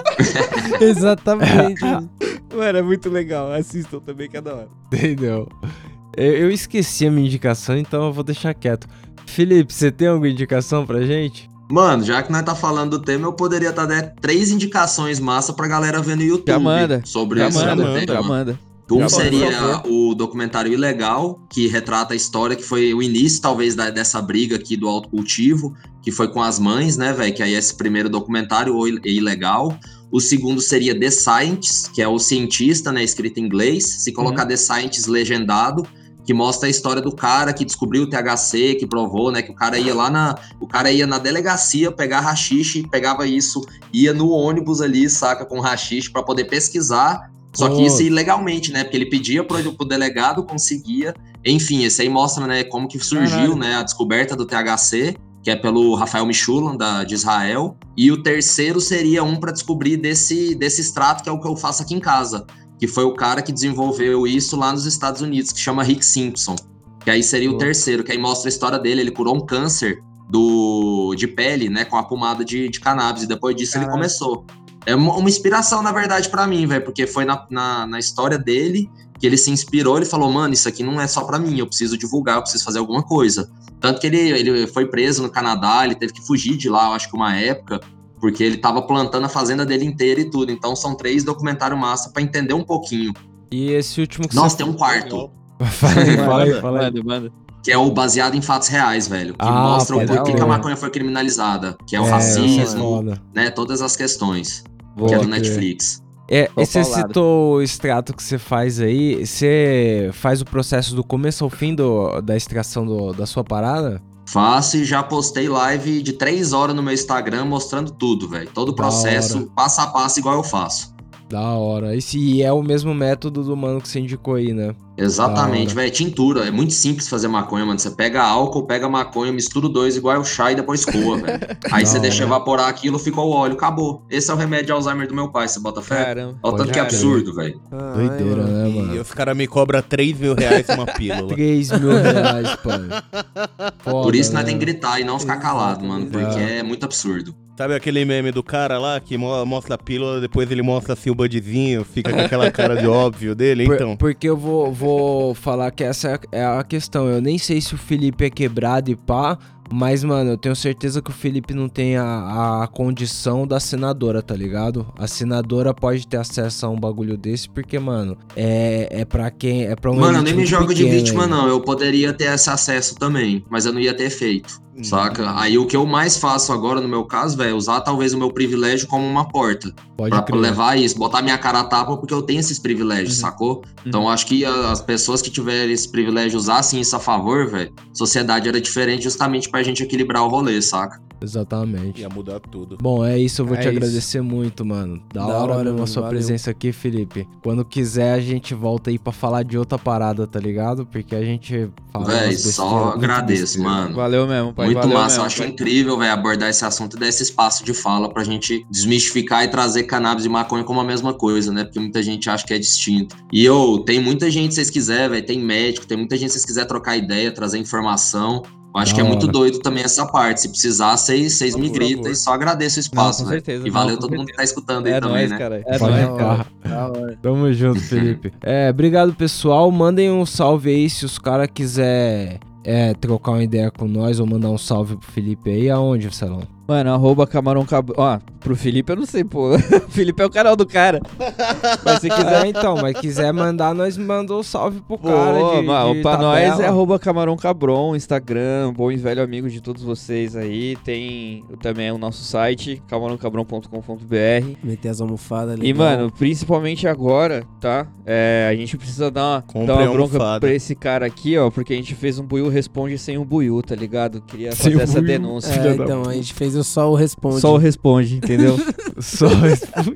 Exatamente. <laughs> Mano, é muito legal. Assistam também, que é da hora. Entendeu? Eu, eu esqueci a minha indicação, então eu vou deixar quieto. Felipe, você tem alguma indicação pra gente? Mano, já que nós tá falando do tema, eu poderia estar dando três indicações massa pra galera ver no YouTube. Já manda. Sobre Já esse manda, manda, já tema. manda. Um Já, seria o documentário Ilegal, que retrata a história que foi o início, talvez, da- dessa briga aqui do autocultivo, que foi com as mães, né, velho? Que aí esse primeiro documentário o é ilegal. O segundo seria The Scientist, que é o cientista, né, escrito em inglês. Se colocar The Scientist legendado, que mostra a história do cara que descobriu o THC, que provou, né, que o cara ia lá na, o cara ia na delegacia pegar rachixe, pegava isso, ia no ônibus ali, saca, com rachixe pra poder pesquisar só que isso ilegalmente, né? Porque ele pedia pro, pro delegado, conseguia. Enfim, esse aí mostra, né, como que surgiu, Caralho. né, a descoberta do THC, que é pelo Rafael Michulan, da, de Israel. E o terceiro seria um para descobrir desse, desse extrato, que é o que eu faço aqui em casa. Que foi o cara que desenvolveu isso lá nos Estados Unidos, que chama Rick Simpson. Que aí seria o terceiro, que aí mostra a história dele. Ele curou um câncer do, de pele, né, com a pomada de, de cannabis. E depois disso ele Caralho. começou. É uma, uma inspiração, na verdade, pra mim, velho, porque foi na, na, na história dele que ele se inspirou. Ele falou, mano, isso aqui não é só pra mim, eu preciso divulgar, eu preciso fazer alguma coisa. Tanto que ele, ele foi preso no Canadá, ele teve que fugir de lá, eu acho que uma época, porque ele tava plantando a fazenda dele inteira e tudo. Então são três documentários massa pra entender um pouquinho. E esse último que Nossa, você... tem um quarto. Fala aí, fala aí, fala aí. Manda. Que é o baseado em fatos reais, velho. Que Ah, mostra o pode porquê que a maconha foi criminalizada. Que é o É, racismo, é né? Todas as questões. Boa, que é do. Netflix. É, e você citou o extrato que você faz aí, você faz o processo do começo ao fim do, da extração do- da sua parada? Faço e já postei live de três horas no meu Instagram mostrando tudo, velho. Todo o processo, passo a passo, igual eu faço. Da hora. Esse e é o mesmo método do mano que você indicou aí, né? Exatamente, velho. Tintura. É muito simples fazer maconha, mano. Você pega álcool, pega maconha, mistura os dois igual o chá e depois coa, <laughs> velho. Aí você deixa evaporar aquilo, ficou o óleo, acabou. Esse é o remédio de Alzheimer do meu pai, você bota fé? Caramba. Olha o tanto que é absurdo, velho. Doideira, mano. né, E mano? os caras me cobram 3 mil reais uma pílula. <laughs> 3 mil reais, pai. Foda, Por isso nós né? tem que gritar e não ficar calado, mano. Porque Exato. é muito absurdo. Sabe aquele meme do cara lá que mo- mostra a pílula, depois ele mostra assim o budzinho, fica com aquela cara de óbvio dele? Por- Então, porque eu vou, vou falar que essa é a- questão. Eu nem sei se o Felipe é quebrado e pá, mas, mano, eu tenho certeza que o Felipe não tem a, a condição da senadora, tá ligado? A senadora pode ter acesso a um bagulho desse, porque, mano, é, é pra quem. É pra um Mano, eu nem me jogo de pequena vítima, aí. não. Eu poderia ter esse acesso também, mas eu não ia ter feito. Saca? Aí o que eu mais faço agora, no meu caso, velho, é usar talvez o meu privilégio como uma porta. Pode Pra crer. levar isso, botar minha cara a tapa, porque eu tenho esses privilégios, Uhum. sacou? Então eu acho que as pessoas que tiverem esse privilégio usassem isso a favor, velho, sociedade era diferente justamente pra gente equilibrar o rolê, saca? Exatamente. ia mudar tudo. Bom, é isso, eu vou É te isso. agradecer muito, mano. Da, Da hora, hora, mesmo a mano, sua valeu. presença aqui, Felipe. Quando quiser, a gente volta aí pra falar de outra parada, tá ligado? Porque a gente fala. Véi, só agradeço, mano. Valeu mesmo, pai. Muito valeu massa, mesmo, eu acho pai. incrível, velho, abordar esse assunto e dar esse espaço de fala pra gente desmistificar e trazer cannabis e maconha como a mesma coisa, né? Porque muita gente acha que é distinto. E eu, tem muita gente, se vocês quiserem, velho, tem médico, tem muita gente, se vocês quiserem trocar ideia, trazer informação. Eu acho Da que é muito hora. doido também essa parte. Se precisar, vocês vocês me gritam e só agradeço o espaço, com velho. certeza. E Não, valeu com todo mundo que tá escutando aí É também, nóis, né? cara. É Pode nóis. Da hora. Tamo junto, <laughs> Felipe. É, obrigado, pessoal. Mandem um salve aí se os caras quiser é, trocar uma ideia com nós ou mandar um salve pro Felipe aí, aonde, Celão? Mano, arroba camarão cabrão. Ó, pro Felipe eu não sei, pô. O <laughs> Felipe é o canal do cara. Mas se quiser. É, então, mas quiser mandar, nós mandou um salve pro Pô, cara. De, mano, de pra tabela. nós é arroba camarão cabron, Instagram, bom e velho amigo de todos vocês aí. Tem também o nosso site, camarãocabron.com.br. Meter as almofadas ali. E, mano, principalmente agora, tá? É, a gente precisa dar uma, Compre dar uma bronca almofada. pra esse cara aqui, ó, porque a gente fez um Buiu Responde sem o Buiu, tá ligado? Queria Sem fazer essa Buiu. denúncia. É, então, a gente fez o só o responde. Só o Responde, entendeu? <laughs> Só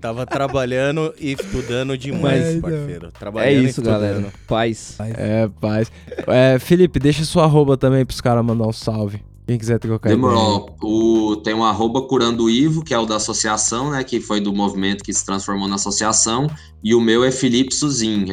Tava trabalhando e estudando demais, É, parceiro. é Trabalhando e isso, galera. Paz. É, paz. É, Felipe, deixa sua arroba também pros caras mandar um salve. Quem quiser trocar ideia. Demorou. O, tem um arroba curando o Ivo, que é o da associação, né? Que foi do movimento que se transformou na associação. E o meu é Felipe Suzin,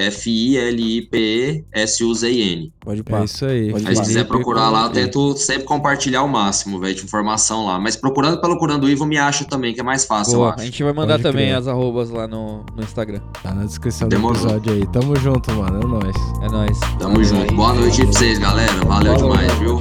F-I-L-I-P-E-S-U-Z-I-N. Pode É pá. isso aí. Pode Aí se quiser procurar lá, eu tento sempre compartilhar o máximo, velho, de informação lá. Mas procurando pelo Curando o Ivo, me acha também, que é mais fácil, eu Boa. A acho. gente vai mandar Pode também crer. as arrobas lá no, no Instagram. Tá na descrição Demorou. do episódio aí. Tamo junto, mano. É nóis. É nóis. Tamo junto. Boa noite aí pra vocês, galera. Valeu demais, viu?